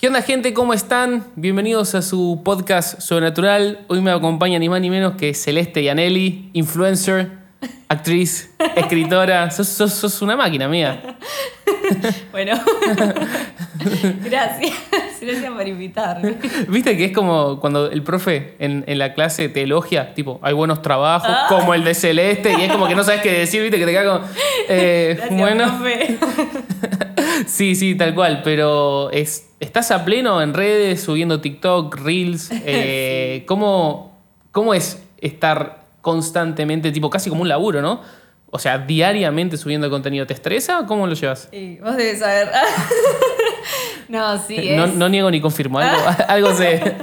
¿Qué onda gente? ¿Cómo están? Bienvenidos a su podcast Sobrenatural. Hoy me acompaña ni más ni menos que Celeste Yanelli, influencer, actriz, escritora. Sos, sos- sos una máquina mía. Bueno, gracias. Gracias por invitarme. Viste que es como cuando el profe en, en la clase te elogia, tipo, hay buenos trabajos, como el de Celeste, y es como que no sabes qué decir, viste que te como. eh, Gracias, bueno. profe. Sí, sí, tal cual, pero es, estás a pleno en redes, subiendo TikTok, Reels. eh, ¿cómo, ¿Cómo es estar constantemente, tipo casi como un laburo, ¿no? O sea, diariamente subiendo contenido. ¿Te estresa? ¿Cómo lo llevas? Y vos debes saber. No, sí, es. No, no niego ni confirmo, algo, algo sé.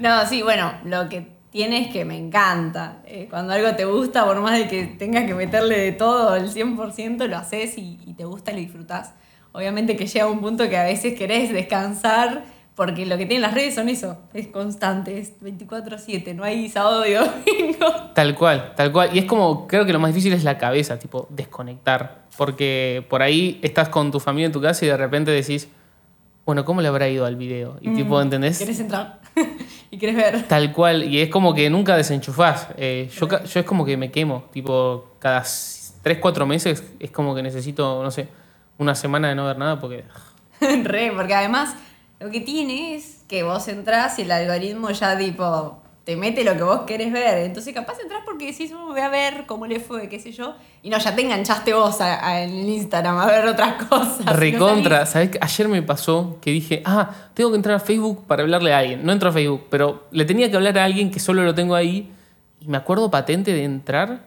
No, sí, bueno, lo que tiene es que me encanta. Eh, cuando algo te gusta, por más de que tengas que meterle de todo el 100%, lo haces y, y te gusta y lo disfrutás. Obviamente que llega un punto que a veces querés descansar, porque lo que tienen las redes son eso, es constante, es 24/7, no hay sábado y domingo. Tal cual, tal cual. Y es como, creo que lo más difícil es la cabeza, tipo, desconectar. Porque por ahí estás con tu familia en tu casa y de repente decís, bueno, ¿cómo le habrá ido al video? Y tipo, ¿entendés? Querés entrar y querés ver. Tal cual, y es como que nunca desenchufás. Eh, yo, yo es como que me quemo, tipo, cada 3, 4 meses es como que necesito, no sé, una semana de no ver nada porque... Re, porque además lo que tiene es que vos entrás y el algoritmo ya tipo te mete lo que vos querés ver. Entonces capaz entrás porque decís, "Oh, voy a ver cómo le fue, qué sé yo. Y no, ya te enganchaste vos a- a- en Instagram a ver otras cosas. Recontra, No ¿sabes? qué? Ayer me pasó que dije, ah, tengo que entrar a Facebook para hablarle a alguien. No entro a Facebook, pero le tenía que hablar a alguien que solo lo tengo ahí. Y me acuerdo patente de entrar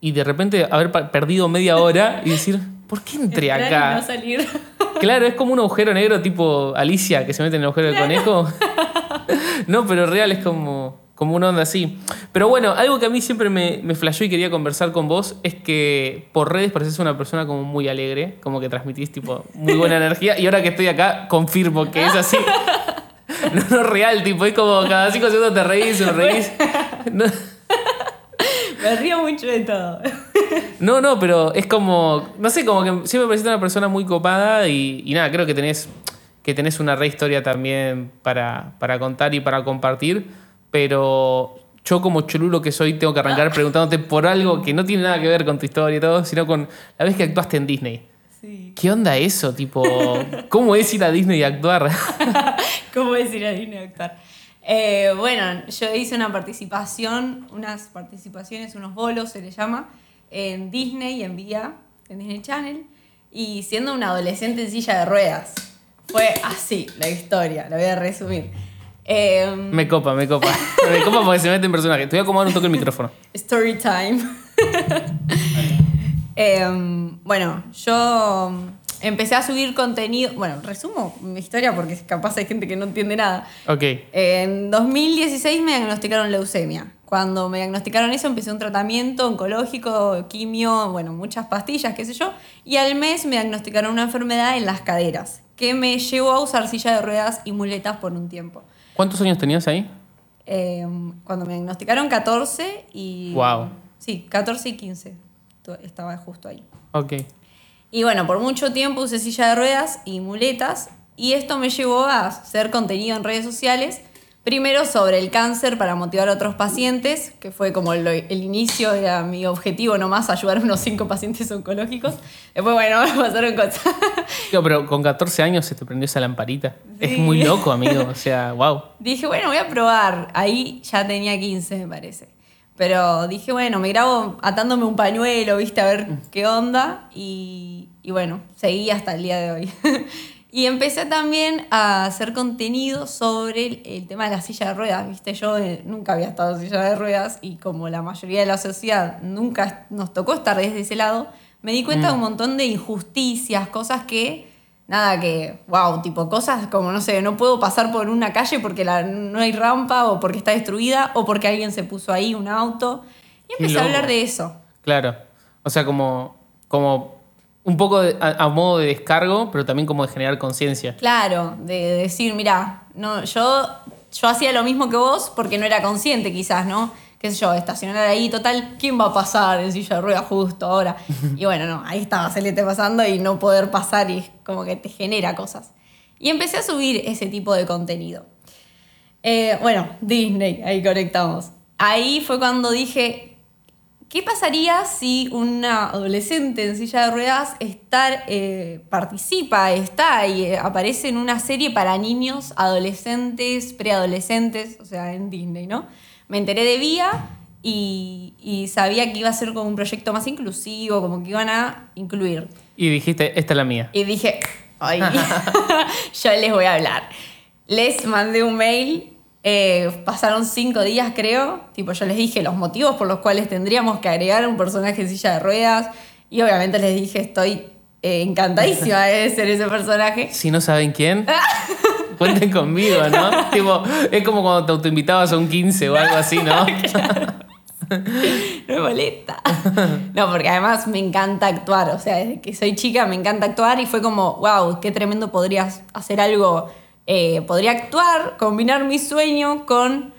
y de repente haber perdido media hora y decir, ¿por qué entré Entrar y acá? no salir. Claro, es como un agujero negro tipo Alicia que se mete en el agujero del conejo. no, pero real es como, como una onda así. Pero bueno, algo que a mí siempre me, me flashó y quería conversar con vos es que por redes pareces una persona como muy alegre, como que transmitís tipo muy buena energía y ahora que estoy acá confirmo que es así. No, no real, tipo, es como cada cinco segundos te reís, sonreís. No, Me río mucho de todo. No, no, pero es como, no sé, como que siempre me pareciste una persona muy copada y, y nada, creo que tenés, que tenés una re historia también para, para contar y para compartir, pero yo como cholulo que soy tengo que arrancar preguntándote por algo que no tiene nada que ver con tu historia y todo, sino con la vez que actuaste en Disney. Sí. ¿Qué onda eso? Tipo, ¿cómo es ir a Disney y actuar? ¿Cómo decir a Disney a actuar? Eh, bueno, yo hice una participación, unas participaciones, unos bolos se le llama, en Disney, en VIA, en Disney Channel, y siendo una adolescente en silla de ruedas. Fue así la historia, la voy a resumir. Eh, Me copa, me copa. Me copa porque se mete en personaje. Te voy a acomodar un toque el micrófono. Story time. Em, bueno, yo empecé a subir contenido. Bueno, resumo mi historia porque capaz hay gente que no entiende nada. Ok. En 2016 me diagnosticaron leucemia. Cuando me diagnosticaron eso, empecé un tratamiento oncológico, quimio, bueno, muchas pastillas, qué sé yo. Y al mes me diagnosticaron una enfermedad en las caderas, que me llevó a usar silla de ruedas y muletas por un tiempo. ¿Cuántos años tenías ahí? Eh, cuando me diagnosticaron 14 y... Wow. Sí, 14 y 15. Tu- Estaba justo ahí. Ok. Y bueno, por mucho tiempo usé silla de ruedas y muletas y esto me llevó a hacer contenido en redes sociales. Primero sobre el cáncer para motivar a otros pacientes, que fue como el inicio, era mi objetivo nomás, ayudar a unos 5 pacientes oncológicos. Después, bueno, pasaron cosas. Digo, pero con 14 años se te prendió esa lamparita. Es muy loco, amigo. O sea, wow. Dije, bueno, voy a probar. Ahí ya tenía 15, me parece. Pero dije, bueno, me grabo atándome un pañuelo, viste, a ver qué onda. Y, y bueno, seguí hasta el día de hoy. y empecé también a hacer contenido sobre el, el tema de la silla de ruedas, viste. Yo eh, nunca había estado en silla de ruedas y como la mayoría de la sociedad nunca nos tocó estar desde ese lado, me di cuenta de un montón de injusticias, cosas que Nada que, wow, tipo cosas como, no sé, no puedo pasar por una calle porque la- no hay rampa o porque está destruida o porque alguien se puso ahí un auto. Y empecé a hablar de eso. Claro. O sea, como, como un poco de- a, a modo de descargo, pero también como de generar conciencia. Claro, de, de decir, mira, no, yo, yo hacía lo mismo que vos porque no era consciente quizás, ¿no? Qué sé yo, estacionar ahí, total, ¿quién va a pasar en silla de ruedas justo ahora? Y bueno, no, ahí estaba Celeste pasando y no poder pasar y como que te genera cosas. Y empecé a subir ese tipo de contenido. Eh, bueno, Disney, ahí conectamos. Ahí fue cuando dije, ¿qué pasaría si una adolescente en silla de ruedas estar, eh, participa, está y eh, aparece en una serie para niños, adolescentes, preadolescentes, o sea, en Disney, ¿no? Me enteré de Vía y, y sabía que iba a ser como un proyecto más inclusivo, como que iban a incluir. Y dijiste, esta es la mía. Y dije, ay, yo les voy a hablar. Les mandé un mail, eh, pasaron cinco días creo, tipo yo les dije los motivos por los cuales tendríamos que agregar un personaje en silla de ruedas y obviamente les dije estoy eh, encantadísima de ser ese personaje. Si no saben quién, cuenten conmigo, ¿no? tipo, es como cuando te autoinvitabas a un 15 o algo así, ¿no? no me molesta. No, porque además me encanta actuar. O sea, desde que soy chica me encanta actuar y fue como, wow, qué tremendo podrías hacer algo. eh, podría actuar, combinar mi sueño con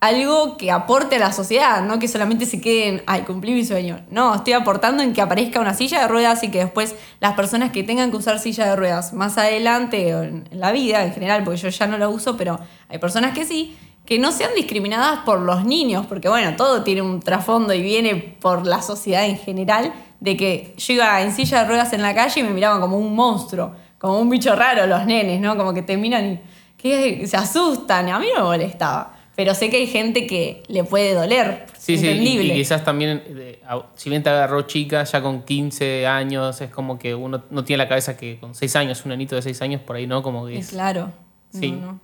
algo que aporte a la sociedad, no que solamente se quede en, ay, cumplí mi sueño. No, estoy aportando en que aparezca una silla de ruedas y que después las personas que tengan que usar silla de ruedas más adelante o en la vida en general, porque yo ya no la uso, pero hay personas que sí, que no sean discriminadas por los niños, porque bueno, todo tiene un trasfondo y viene por la sociedad en general, de que yo iba en silla de ruedas en la calle y me miraban como un monstruo, como un bicho raro los nenes, ¿no? Como que te miran y que se asustan, a mí no me molestaba. Pero sé que hay gente que le puede doler. Sí, sí, y, entendible. y quizás también, eh, si bien te agarró chica, ya con 15 años, es como que uno no tiene la cabeza que con 6 años, un anito de 6 años, por ahí no, como que es... claro. No, Sí. no.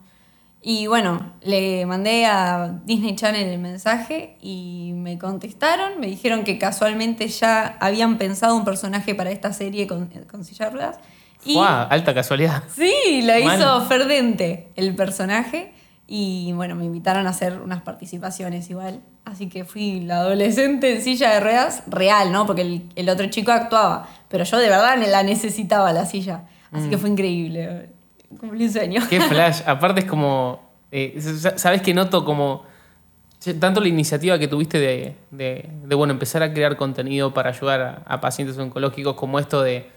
Y bueno, le mandé a Disney Channel el mensaje y me contestaron. Me dijeron que casualmente ya habían pensado un personaje para esta serie con, con silla ruedas. Y. Alta casualidad. sí, lo hizo Ferdente, el personaje. Y bueno, me invitaron a hacer unas participaciones igual. Así que fui la adolescente en silla de ruedas real, ¿no? Porque el, el otro chico actuaba. Pero yo de verdad la necesitaba la silla. Así que fue increíble. Cumplí un sueño. Qué flash. Aparte es como. eh, sa- Sabes que noto como. Tanto la iniciativa que tuviste de, de- de, bueno, empezar a crear contenido para ayudar a, a pacientes oncológicos, como esto de.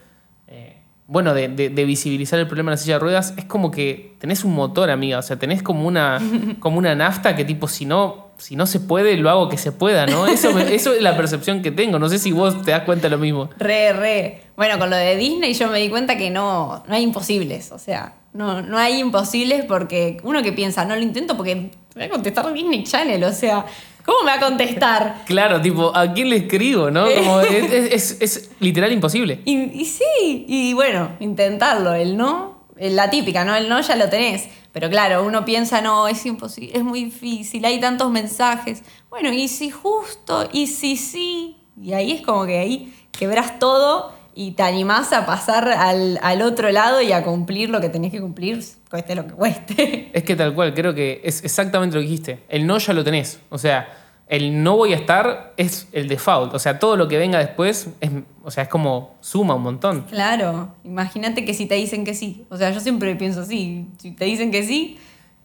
Bueno, de, de- de visibilizar el problema de la silla de ruedas, es como que tenés un motor, amiga. O sea, tenés como una, como una nafta que, tipo, si no, si no se puede, lo hago que se pueda, ¿no? Eso, me- eso es la percepción que tengo. No sé si vos te das cuenta de lo mismo. Re, re. Bueno, con lo de Disney yo me di cuenta que no, no hay imposibles. O sea, no, no hay imposibles porque uno que piensa, no lo intento porque va a contestar Disney Channel. O sea, ¿cómo me va a contestar? Claro, tipo, ¿a quién le escribo, no? Como es, es- es- es literal imposible. Y, y sí, y bueno, intentarlo. El no, eh, la típica, ¿no? El no ya lo tenés. Pero claro, uno piensa, no, es imposible, es muy difícil, hay tantos mensajes. Bueno, y si justo, y si sí. Y ahí es como que ahí quebras todo y te animás a pasar al, al otro lado y a cumplir lo que tenés que cumplir, cueste lo que cueste. Es que tal cual, creo que es exactamente lo que dijiste. El no ya lo tenés. O sea, el no voy a estar es el default. O sea, todo lo que venga después es, o sea, es como suma un montón. Claro, imagínate que si te dicen que sí. O sea, yo siempre pienso así. Si te dicen que sí,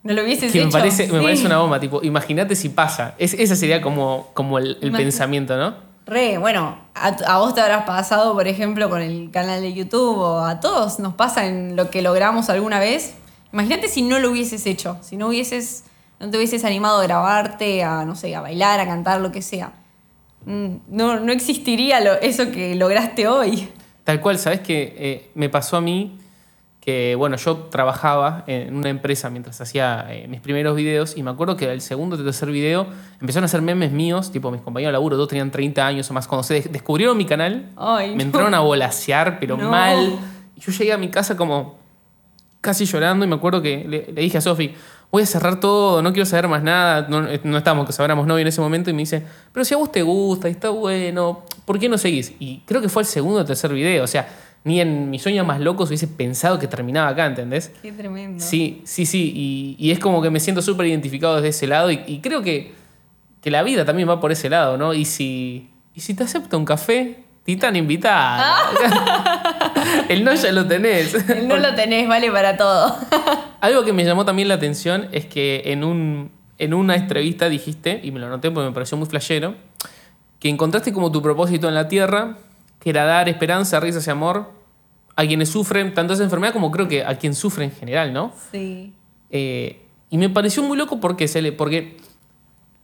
no lo hubieses Que me hecho. parece, me parece una bomba, tipo, imagínate si pasa. Es, ese sería como, como el, pensamiento, ¿no? Re, bueno, a, vos te habrás pasado, por ejemplo, con el canal de YouTube o a todos nos pasa en lo que logramos alguna vez. Imagínate si no lo hubieses hecho, si no hubieses, no te hubieses animado a grabarte, a, no sé, a bailar, a cantar, lo que sea. Mm, No, no existiría lo- eso que lograste hoy. Tal cual, ¿sabes qué? me pasó a mí que, bueno, yo trabajaba en una empresa mientras hacía eh, mis primeros videos y me acuerdo que el segundo o tercer video empezaron a hacer memes míos, tipo mis compañeros de laburo, todos tenían 30 años o más. Cuando se des- descubrieron mi canal, Ay, me no. entraron a volasear, pero No. mal. Y yo llegué a mi casa como casi llorando y me acuerdo que le, le dije a Sofi, voy a cerrar todo, no quiero saber más nada. No, eh, no estábamos, que sabramos novio en ese momento y me dice, pero si a vos te gusta y está bueno, ¿por qué no seguís? Y creo que fue el segundo o tercer video, o sea, ni en mis sueños más locos hubiese pensado que terminaba acá, ¿entendés? Qué tremendo. Sí, sí, sí, y, y es como que me siento súper identificado desde ese lado y, y creo que, que la vida también va por ese lado, ¿no? Y si, y si te acepta un café, Titán invitada. El no ya lo tenés. El no lo tenés, vale para todo. Algo que me llamó también la atención es que en, un, en una entrevista dijiste, y me lo noté porque me pareció muy flashero, que encontraste como tu propósito en la Tierra, era dar esperanza, risas y amor a quienes sufren tanto esa enfermedad como creo que a quien sufre en general, ¿no? Sí. Eh, y me pareció muy loco porque, se le, porque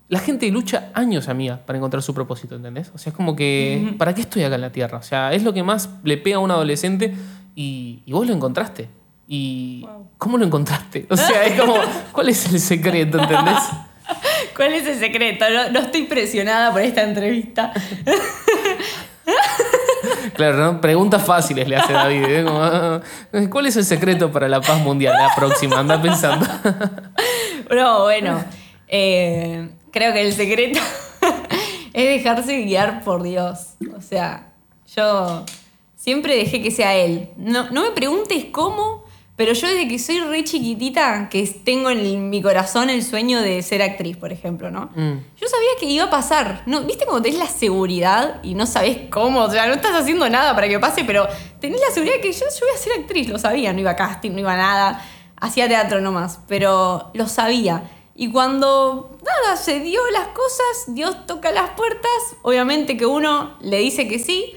la gente lucha años, amiga, para encontrar su propósito, ¿entendés? O sea, es como que, ¿para qué estoy acá en la Tierra? O sea, es lo que más le pega a un adolescente y, y vos lo encontraste. ¿Y Wow. cómo lo encontraste? O sea, es como, ¿cuál es el secreto, ¿entendés? ¿Cuál es el secreto? No, no estoy presionada por esta entrevista. Claro, ¿no? Preguntas fáciles le hace David. ¿eh? Ah, ¿Cuál es el secreto para la paz mundial? La próxima, anda pensando. No, bueno. eh, creo que el secreto es dejarse guiar por Dios. O sea, yo siempre dejé que sea Él. No, no me preguntes cómo, pero yo desde que soy re chiquitita, que tengo en mi corazón el sueño de ser actriz, por ejemplo, ¿no? Mm. Yo sabía que iba a pasar. No, ¿Viste cuando tenés la seguridad y no sabés cómo? O sea, no estás haciendo nada para que pase, pero tenés la seguridad que yo, yo voy a ser actriz. Lo sabía, no iba a casting, no iba a nada. Hacía teatro nomás, pero lo sabía. Y cuando, nada, se dio las cosas, Dios toca las puertas, obviamente que uno le dice que sí,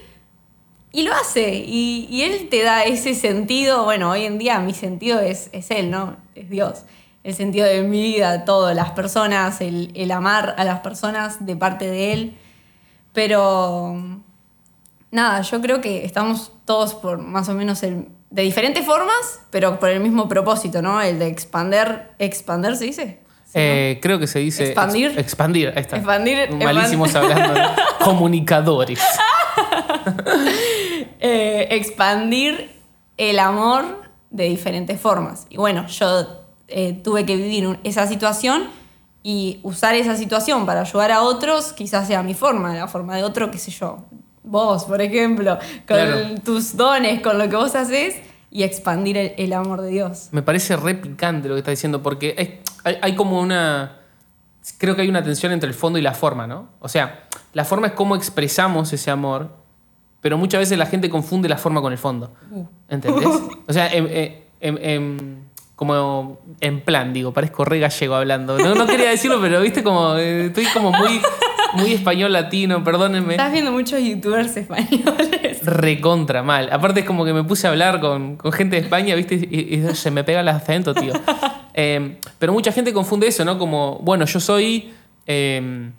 y lo hace. Y, y Él te da ese sentido. Bueno, hoy en día mi sentido es, es Él, ¿no? Es Dios. El sentido de mi vida, todo, las personas, el, el amar a las personas de parte de Él. Pero nada, yo creo que estamos todos por más o menos el, de diferentes formas, pero por el mismo propósito, ¿no? El de expander, expander se dice. ¿Sí, no? Eh, creo que se dice. Expandir. ex- expandir, ahí está. Expandir- Malísimos hablando. Comunicadores. eh, expandir el amor de diferentes formas. Y bueno, yo eh, tuve que vivir un- esa situación y usar esa situación para ayudar a otros, quizás sea mi forma, la forma de otro, qué sé yo. Vos, por ejemplo, con Claro. tus dones, con lo que vos haces y expandir el, el amor de Dios. Me parece re picante lo que estás diciendo, porque hay, hay- hay como una. Creo que hay una tensión entre el fondo y la forma, ¿no? O sea, la forma es cómo expresamos ese amor, pero muchas veces la gente confunde la forma con el fondo. ¿Entendés? O sea, em- em- em- como en plan, digo, parezco re gallego hablando. No, no quería decirlo, pero viste como. eh, estoy como muy, muy español latino, perdónenme. Estás viendo muchos youtubers españoles. Recontra mal. Aparte es como que me puse a hablar con, con gente de España, ¿viste? Y, y se me pega el acento, tío. Eh, pero mucha gente confunde eso, ¿no? Como, bueno, yo soy. eh,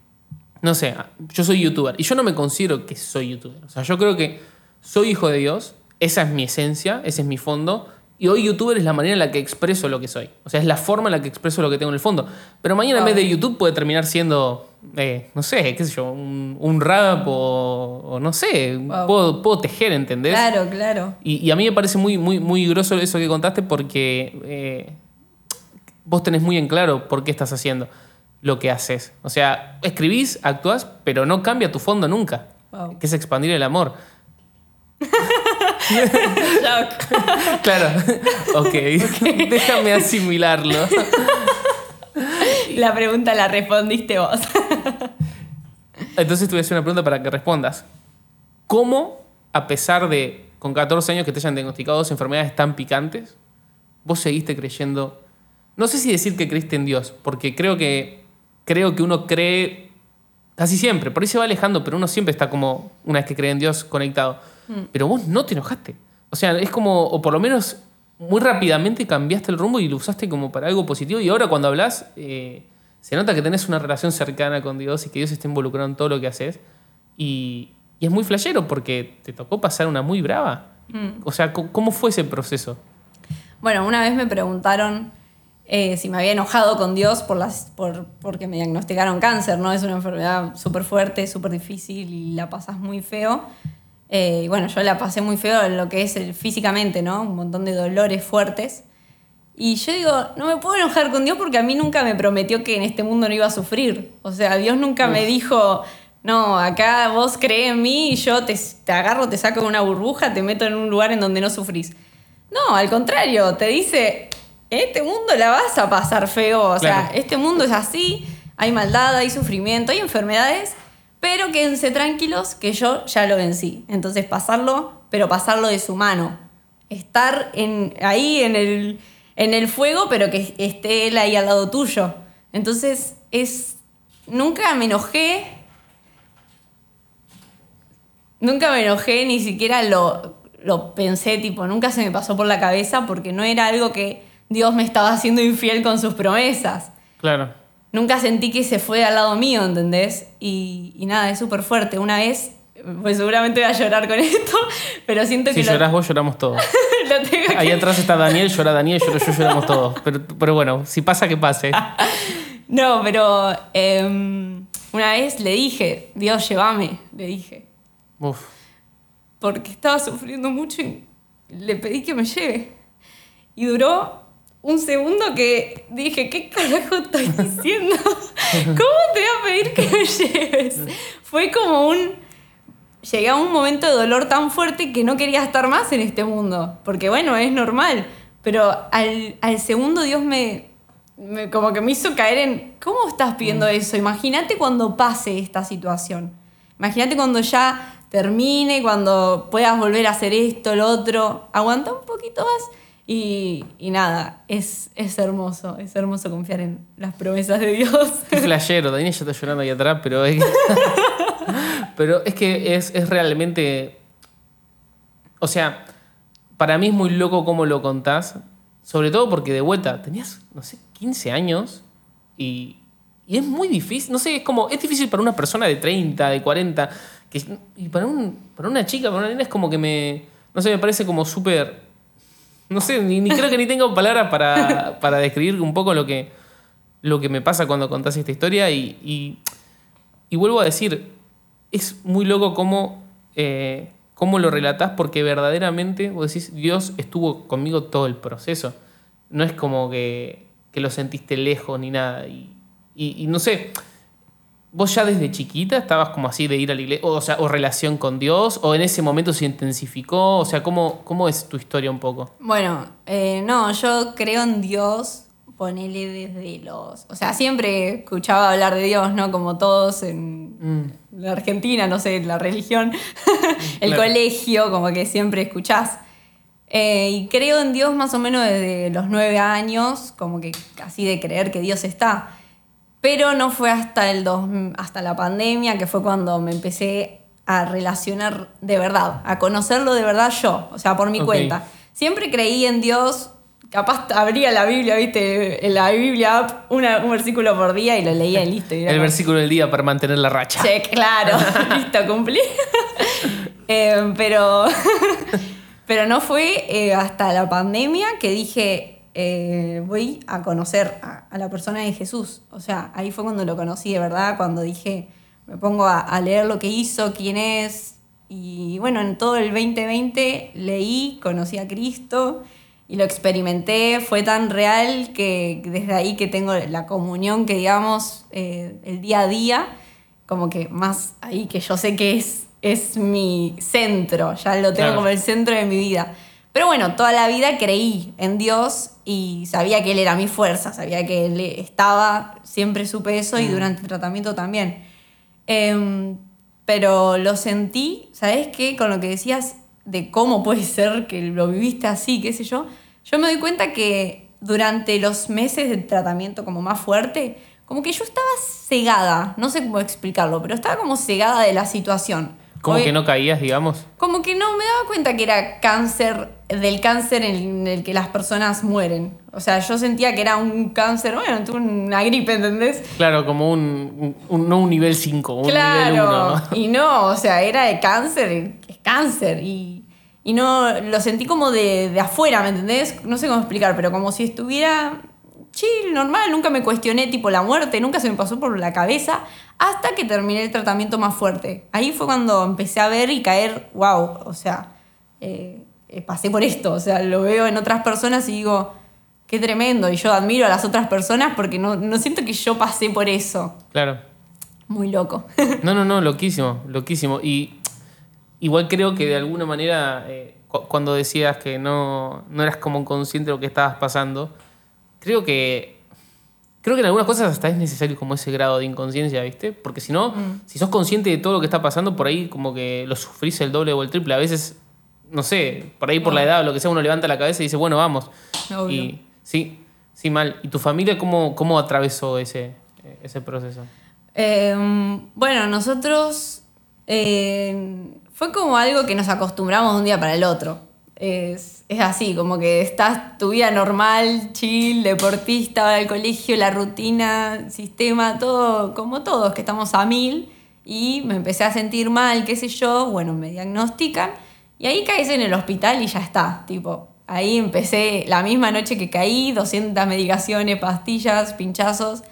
no sé, yo soy youtuber. Y yo no me considero que soy youtuber. O sea, yo creo que soy hijo de Dios. Esa es mi esencia, ese es mi fondo. Y hoy youtuber es la manera en la que expreso lo que soy. O sea, es la forma en la que expreso lo que tengo en el fondo. Pero mañana en vez de YouTube puede terminar siendo, eh, no sé, qué sé yo, un, un rap o, o no sé, Wow. puedo, puedo tejer, ¿entendés? Claro, claro. Y, y a mí me parece muy, muy, muy groso eso que contaste porque eh, vos tenés muy en claro por qué estás haciendo lo que haces. O sea, escribís, actúas, pero no cambia tu fondo nunca, Wow. que es expandir el amor. Claro, ok, déjame asimilarlo. La pregunta la respondiste vos. Entonces te voy a hacer una pregunta para que respondas. ¿Cómo, a pesar de con 14 años que te hayan diagnosticado dos enfermedades tan picantes, vos seguiste creyendo? No sé si decir que creíste en Dios, porque creo que, creo que uno cree casi siempre. Por ahí se va alejando, pero uno siempre está como, una vez que cree en Dios, conectado. Pero vos no te enojaste. O sea, es como, o por lo menos muy rápidamente cambiaste el rumbo y lo usaste como para algo positivo. Y ahora cuando hablas, eh, se nota que tenés una relación cercana con Dios y que Dios está involucrado en todo lo que haces. Y, y es muy flashero porque te tocó pasar una muy brava. O sea, ¿cómo- ¿cómo fue ese proceso? Bueno, una vez me preguntaron eh, si me había enojado con Dios por las, por, porque me diagnosticaron cáncer, ¿no? Es una enfermedad súper fuerte, súper difícil y la pasas muy feo. Eh, y bueno, yo la pasé muy feo en lo que es el, físicamente, ¿no? Un montón de dolores fuertes. Y yo digo, no me puedo enojar con Dios porque a mí nunca me prometió que en este mundo no iba a sufrir. O sea, Dios nunca me dijo, no, acá vos crees en mí y yo te, te agarro, te saco de una burbuja, te meto en un lugar en donde no sufrís. No, al contrario, te dice, en este mundo la vas a pasar feo. O sea, Claro. este mundo es así, hay maldad, hay sufrimiento, hay enfermedades, pero quédense tranquilos que yo ya lo vencí. Entonces pasarlo, pero pasarlo de su mano. Estar en, ahí en el, en el fuego, pero que esté él ahí al lado tuyo. Entonces es... Nunca me enojé. Nunca me enojé, ni siquiera lo, lo pensé, tipo, nunca se me pasó por la cabeza porque no era algo que Dios me estaba haciendo infiel con sus promesas. Claro. Nunca sentí que se fue al lado mío, ¿entendés? Y, y nada, es súper fuerte. Una vez, pues seguramente voy a llorar con esto, pero siento Si que lo- llorás vos, lloramos todos. tengo que- Ahí atrás está Daniel, llora Daniel, lloro yo, lloramos todos. Pero, pero bueno, si pasa, que pase. No, pero em, una vez le dije, Dios, llévame, le dije. Uf. porque estaba sufriendo mucho y le pedí que me lleve. Y duró un segundo que dije, ¿qué carajo estoy diciendo? ¿Cómo te voy a pedir que me lleves? Fue como un... Llegué a un momento de dolor tan fuerte que no quería estar más en este mundo. Porque bueno, es normal. Pero al, al segundo Dios me, me- como que me hizo caer en, ¿cómo estás pidiendo eso? Imagínate cuando pase esta situación. Imagínate cuando ya termine, cuando puedas volver a hacer esto, lo otro. Aguanta un poquito más. Y, y nada, es, es hermoso, es hermoso confiar en las promesas de Dios. Qué flashero, Daniel ya está llorando ahí atrás, pero es, pero es que es, es realmente. O sea, para mí es muy loco cómo lo contás. Sobre todo porque de vuelta tenías, no sé, 15 años y, y es muy difícil. No sé, es como. Es difícil para una persona de 30, de 40. Que, y para, un, para una chica, para una nena es como que me. No sé, me parece como súper. No sé, ni, creo que ni tengo palabras para, para describir un poco lo que, lo que me pasa cuando contás esta historia y, y, vuelvo a decir, es muy loco cómo, eh, cómo lo relatás porque verdaderamente, vos decís, Dios estuvo conmigo todo el proceso. No es como que, que lo sentiste lejos ni nada. Y- y no sé, vos ya desde chiquita estabas como así de ir a la iglesia, o, sea, o relación con Dios, o en ese momento se intensificó, o sea, ¿cómo, cómo es tu historia un poco? Bueno, eh, no, yo creo en Dios, ponele desde los... O sea, siempre escuchaba hablar de Dios, ¿no? Como todos en Mm, la Argentina, no sé, la religión, el Claro. colegio, como que siempre escuchás. Eh, y creo en Dios más o menos desde los nueve años, como que casi de creer que Dios está. Pero no fue hasta, el dos, hasta la pandemia, que fue cuando me empecé a relacionar de verdad, a conocerlo de verdad yo, o sea, por mi cuenta. Siempre creí en Dios, capaz abría la Biblia, viste, en la Biblia app, una- un versículo por día y lo leía y listo. y El como- versículo del día para mantener la racha. Sí, claro, listo, cumplí. Eh, pero, pero no fue eh, hasta la pandemia que dije, eh, voy a conocer a, a la persona de Jesús. O sea, ahí fue cuando lo conocí de verdad, cuando dije, me pongo a, a leer lo que hizo, quién es. Y bueno, en todo el 2020 leí, conocí a Cristo y lo experimenté, fue tan real que desde ahí que tengo la comunión que digamos eh, el día a día, como que más ahí que yo sé que es, es mi centro, ya lo tengo Claro. como el centro de mi vida. Pero bueno, toda la vida creí en Dios y sabía que Él era mi fuerza, sabía que Él estaba, siempre supe eso y durante el tratamiento también. Em, pero lo sentí, ¿sabes qué? Con lo que decías de cómo puede ser que lo viviste así, qué sé yo, yo me doy cuenta que durante los meses de tratamiento como más fuerte, como que yo estaba cegada, no sé cómo explicarlo, pero estaba como cegada de la situación. Como que no caías, digamos. como que no me daba cuenta que era cáncer, del cáncer en el que las personas mueren. O sea, yo sentía que era un cáncer, bueno, tuve una gripe, ¿entendés? Claro, como un- no un nivel 5, un claro. nivel 1. Y no, o sea, era de cáncer, es cáncer. Y, y no, lo sentí como de, de afuera, ¿me entendés? No sé cómo explicar, pero como si estuviera chill, normal. Nunca me cuestioné tipo la muerte, nunca se me pasó por la cabeza hasta que terminé el tratamiento más fuerte. Ahí fue cuando empecé a ver y caer, wow, o sea, eh, eh, pasé por esto, o sea, lo veo en otras personas y digo, qué tremendo. Y yo admiro a las otras personas porque no, no siento que yo pasé por eso. Claro. Muy loco. No, no, no, loquísimo, loquísimo. Y igual creo que de alguna manera, eh, cu- cuando decías que no, no eras como consciente de lo que estabas pasando, creo que. Creo que en algunas cosas hasta es necesario como ese grado de inconsciencia, ¿viste? Porque si no, si sos consciente de todo lo que está pasando, por ahí como que lo sufrís el doble o el triple. A veces, no sé, por ahí por la edad o lo que sea, uno levanta la cabeza y dice, bueno, vamos. Obvio. Y sí, sí, mal. ¿Y tu familia cómo, cómo atravesó ese, ese proceso? Eh, bueno, nosotros eh, Fue como algo que nos acostumbramos de un día para el otro. Es, es así, como que estás tu vida normal, chill, deportista, al colegio, la rutina, sistema, todo, como todos, que estamos a mil. Y me empecé a sentir mal, qué sé yo, bueno, me diagnostican. Y ahí caes en el hospital y ya está, tipo, ahí empecé la misma noche que caí, 200 medicaciones, pastillas, pinchazos.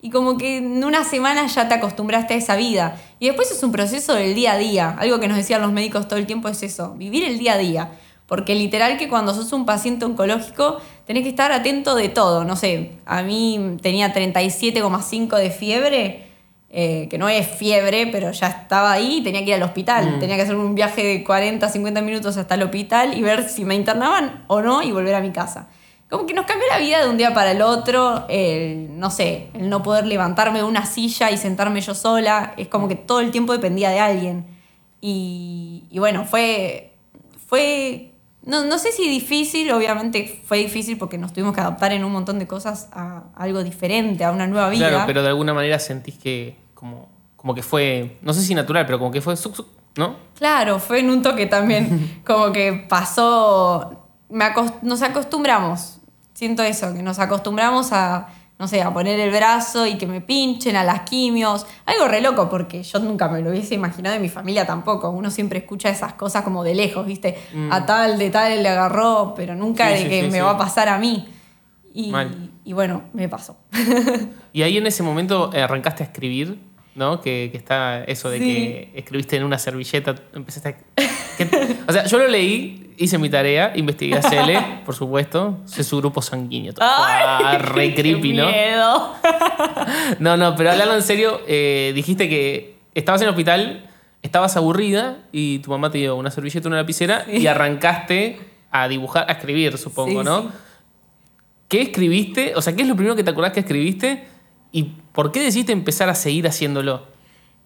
Y como que en una semana ya te acostumbraste a esa vida. Y después es un proceso del día a día. Algo que nos decían los médicos todo el tiempo es eso, vivir el día a día. Porque literal que cuando sos un paciente oncológico tenés que estar atento de todo. No sé, a mí tenía 37,5 de fiebre, eh, que no es fiebre, pero ya estaba ahí y tenía que ir al hospital. Mm. Tenía que hacer un viaje de 40, 50 minutos hasta el hospital y ver si me internaban o no y volver a mi casa. Como que nos cambió la vida de un día para el otro, el, no sé, el no poder levantarme de una silla y sentarme yo sola, es como que todo el tiempo dependía de alguien. Y, y bueno, fue, fue, no, no sé si difícil, obviamente fue difícil porque nos tuvimos que adaptar en un montón de cosas a algo diferente, a una nueva vida. Claro, pero de alguna manera sentís que como, como que fue, no sé si natural, pero como que fue, ¿no? Claro, fue en un toque también, como que pasó, me acos- nos acostumbramos, siento eso, que nos acostumbramos a, no sé, a poner el brazo y que me pinchen a las quimios, algo re loco, porque yo nunca me lo hubiese imaginado y mi familia tampoco, uno siempre escucha esas cosas como de lejos, ¿viste? A tal, de tal le agarró, pero nunca Mm. Sí, de sí, que sí, me va a pasar a mí. Y, Mal. y bueno, me pasó. Y ahí en ese momento eh, arrancaste a escribir, ¿no? Que, que está eso de Sí. que escribiste en una servilleta, empezaste a... que- o sea, yo lo leí, hice mi tarea, investigué a Cele, por supuesto, sé su grupo sanguíneo. todo. Ah, re creepy, qué ¿no? miedo! No, no, pero hablando en serio, eh, dijiste que estabas en el hospital, estabas aburrida y tu mamá te dio una servilleta, una lapicera y arrancaste a dibujar, a escribir, supongo, Sí, ¿no? ¿Qué escribiste? O sea, ¿qué es lo primero que te acordás que escribiste? ¿Y por qué decidiste empezar a seguir haciéndolo?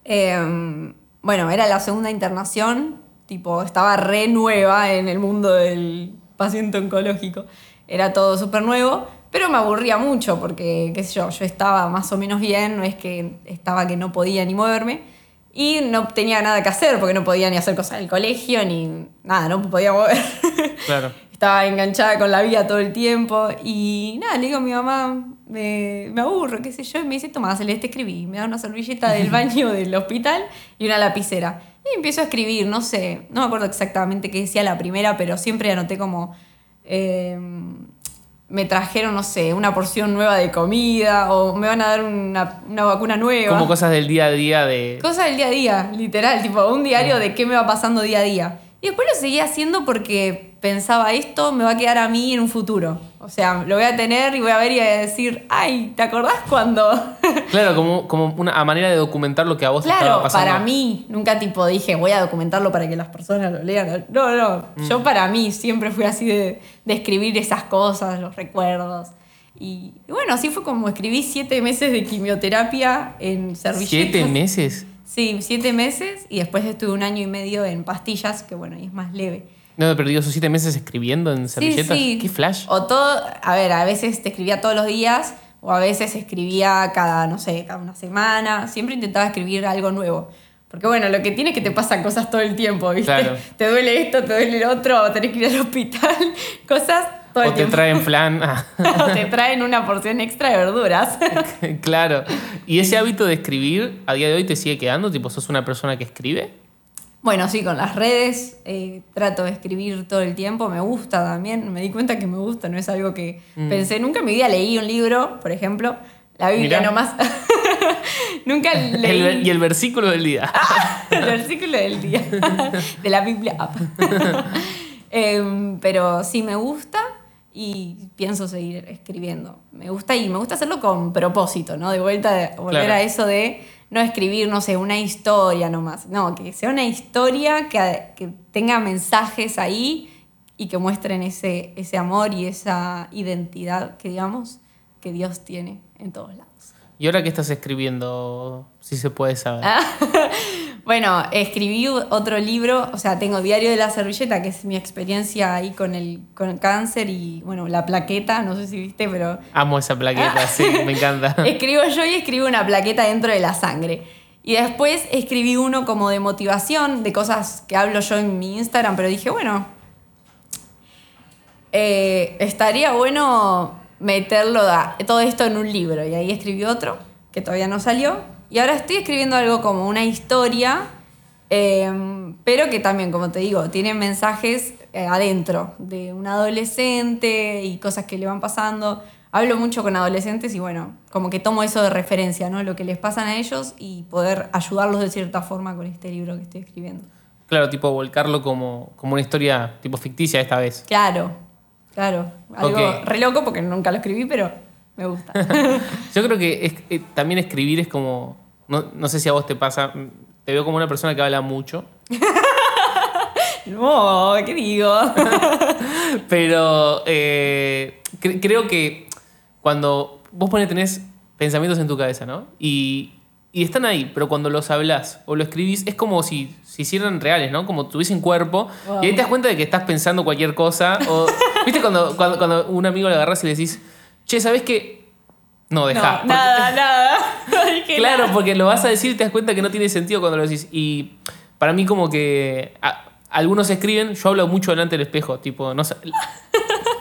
Eh, bueno, era la segunda internación, tipo, estaba re nueva en el mundo del paciente oncológico. Era todo súper nuevo, pero me aburría mucho porque, qué sé yo, yo estaba más o menos bien, no es que estaba que no podía ni moverme. Y no tenía nada que hacer porque no podía ni hacer cosas del colegio ni nada, no podía mover. Claro. Estaba enganchada con la vida todo el tiempo y nada, le digo a mi mamá, me, me aburro, qué sé yo, y me dice, toma, Celeste, escribí. Me da una servilleta del baño del hospital y una lapicera. Y empiezo a escribir, no sé, no me acuerdo exactamente qué decía la primera, pero siempre anoté como, eh, me trajeron, no sé, una porción nueva de comida o me van a dar una, una vacuna nueva. Como cosas del día a día de... Cosas del día a día, literal, tipo un diario de qué me va pasando día a día. Y después lo seguía haciendo porque pensaba, esto me va a quedar a mí en un futuro. O sea, lo voy a tener y voy a ver y voy a decir, ay, ¿te acordás cuando? Claro, como, como una manera de documentar lo que a vos te estaba claro, pasando. para mí, nunca tipo dije, voy a documentarlo para que las personas lo lean. No, no, Mm. yo para mí siempre fui así de, de escribir esas cosas, los recuerdos. Y, y bueno, así fue como escribí siete meses de quimioterapia en servilletas. ¿Siete meses? Sí, siete meses y después estuve un año y medio en pastillas, que bueno, y es más leve. No, pero digo, esos siete meses escribiendo en servilletas. Sí, sí. ¿Qué flash? O todo, a ver, a veces te escribía todos los días o a veces escribía cada, no sé, cada una semana. Siempre intentaba escribir algo nuevo. Porque bueno, lo que tiene es que te pasan cosas todo el tiempo, ¿viste? Claro. Te duele esto, te duele el otro, o tenés que ir al hospital, cosas todo el o te tiempo. traen flan. Ah, o te traen una porción extra de verduras. claro. ¿Y ese hábito de escribir a día de hoy te sigue quedando? Tipo, ¿sos una persona que escribe? Bueno, sí, con las redes eh, trato de escribir todo el tiempo, me gusta también, me di cuenta que me gusta, no es algo que Mm. pensé, nunca en mi vida leí un libro, por ejemplo, la Biblia Mirá. nomás, nunca leí El y el versículo del día. el versículo del día de la Biblia. Em, pero sí me gusta y pienso seguir escribiendo. Me gusta y me gusta hacerlo con propósito, ¿no? De vuelta, volver Claro. a eso de no escribir, no sé, una historia nomás. No, que sea una historia que, que tenga mensajes ahí y que muestren ese, ese amor y esa identidad que digamos que Dios tiene en todos lados. ¿Y ahora qué estás escribiendo? Si se puede saber. Bueno, escribí otro libro, o sea, tengo Diario de la Servilleta, que es mi experiencia ahí con el, con el cáncer y, bueno, la plaqueta, no sé si viste, pero Amo esa plaqueta, sí, me encanta. escribo yo y escribo una plaqueta dentro de la sangre. Y después escribí uno como de motivación, de cosas que hablo yo en mi Instagram, pero dije, bueno, eh, estaría bueno meterlo a- todo esto en un libro. Y ahí escribí otro, que todavía no salió. Y ahora estoy escribiendo algo como una historia, eh, pero que también, como te digo, tiene mensajes eh, adentro de un adolescente y cosas que le van pasando. Hablo mucho con adolescentes y bueno, como que tomo eso de referencia, ¿no? Lo que les pasan a ellos y poder ayudarlos de cierta forma con este libro que estoy escribiendo. Claro, tipo volcarlo como, como una historia tipo ficticia esta vez. Claro, claro. Algo re loco porque nunca lo escribí, pero me gusta. Yo creo que es- eh, también escribir es como. No, no sé si a vos te pasa. Te veo como una persona que habla mucho. no, ¿qué digo? Pero eh, cre- creo que cuando vos pones, tenés pensamientos en tu cabeza, ¿no? Y, y están ahí, pero cuando los hablas o lo escribís, es como si se hicieran reales, ¿no? Como tuviesen cuerpo. Wow. Y ahí te das cuenta de que estás pensando cualquier cosa. O, ¿Viste cuando, cuando, cuando un amigo le agarras y le decís, che, ¿sabés qué? No, deja. No, nada, nada. No Claro, nada. porque lo vas a decir y te das cuenta que no tiene sentido cuando lo decís. Y para mí como que a- algunos escriben, yo hablo mucho delante del espejo, tipo, no sé.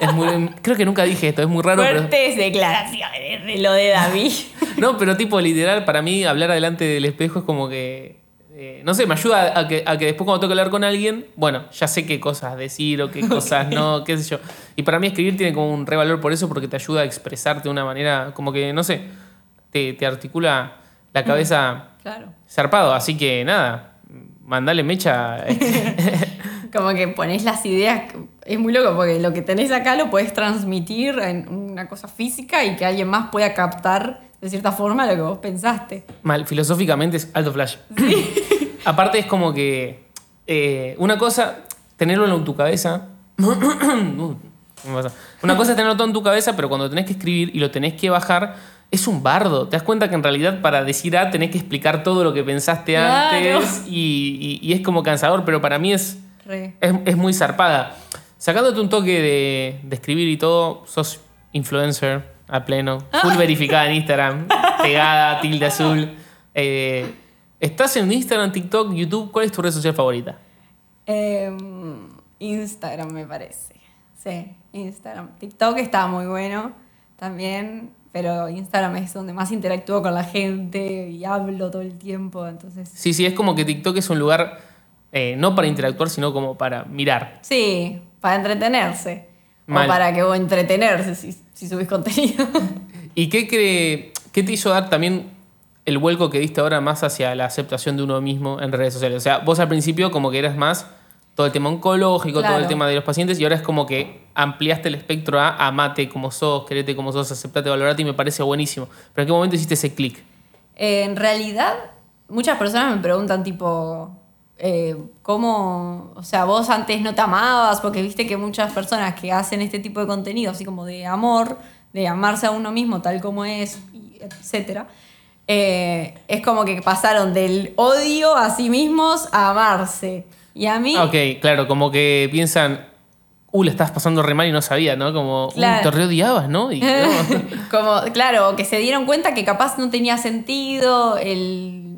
Es muy, creo que nunca dije esto, es muy raro, pero... Fuertes declaraciones de lo de David. No, pero tipo literal, para mí hablar adelante del espejo es como que... eh, no sé, me ayuda a que, a que después cuando tengo que hablar con alguien, bueno, ya sé qué cosas decir o qué cosas no, qué sé yo. Y para mí escribir tiene como un revalor por eso, porque te ayuda a expresarte de una manera, como que, no sé, te, te articula la cabeza Claro. zarpado. Así que nada, mandale mecha. Como que pones las ideas. Es muy loco porque lo que tenés acá lo puedes transmitir en una cosa física y que alguien más pueda captar de cierta forma lo que vos pensaste. Mal, filosóficamente es alto flash. Aparte es como que eh, una cosa, tenerlo en tu cabeza. Uh. Una cosa es tenerlo todo en tu cabeza, pero cuando tenés que escribir y lo tenés que bajar, es un bardo. Te das cuenta que en realidad para decir A tenés que explicar todo lo que pensaste Claro. antes y, y- y es como cansador, pero para mí es, es, es muy zarpada. Sacándote un toque de, de escribir y todo, sos influencer a pleno, full verificada en Instagram, pegada, tilde azul. Eh, ¿Estás en Instagram, TikTok, YouTube? ¿Cuál es tu red social favorita? Em, Instagram me parece. Sí, Instagram. TikTok está muy bueno también, pero Instagram es donde más interactúo con la gente y hablo todo el tiempo, entonces... Sí, sí, es como que TikTok es un lugar eh, no para interactuar, sino como para mirar. Sí, para entretenerse. Mal. O para que vos entretenerse si, si subís contenido. ¿Y qué, cree, qué te hizo dar también el vuelco que diste ahora más hacia la aceptación de uno mismo en redes sociales? O sea, vos al principio como que eras más todo el tema oncológico, todo el tema de los pacientes, y ahora es como que ampliaste el espectro a amate como sos, querete como sos, aceptate, valorate, y me parece buenísimo. Pero ¿en qué momento hiciste ese clic? Eh, en realidad, muchas personas me preguntan tipo, eh, ¿cómo, o sea, vos antes no te amabas? Porque viste que muchas personas que hacen este tipo de contenido, así como de amor, de amarse a uno mismo tal como es, etcétera, eh, es como que pasaron del odio a sí mismos a amarse. Y a mí... Ah, Ok, claro, como que piensan, uh, le estás pasando re mal y no sabía, ¿no? Como, Claro. uh, te re odiabas, ¿no? Y, como, claro, que se dieron cuenta que capaz no tenía sentido el...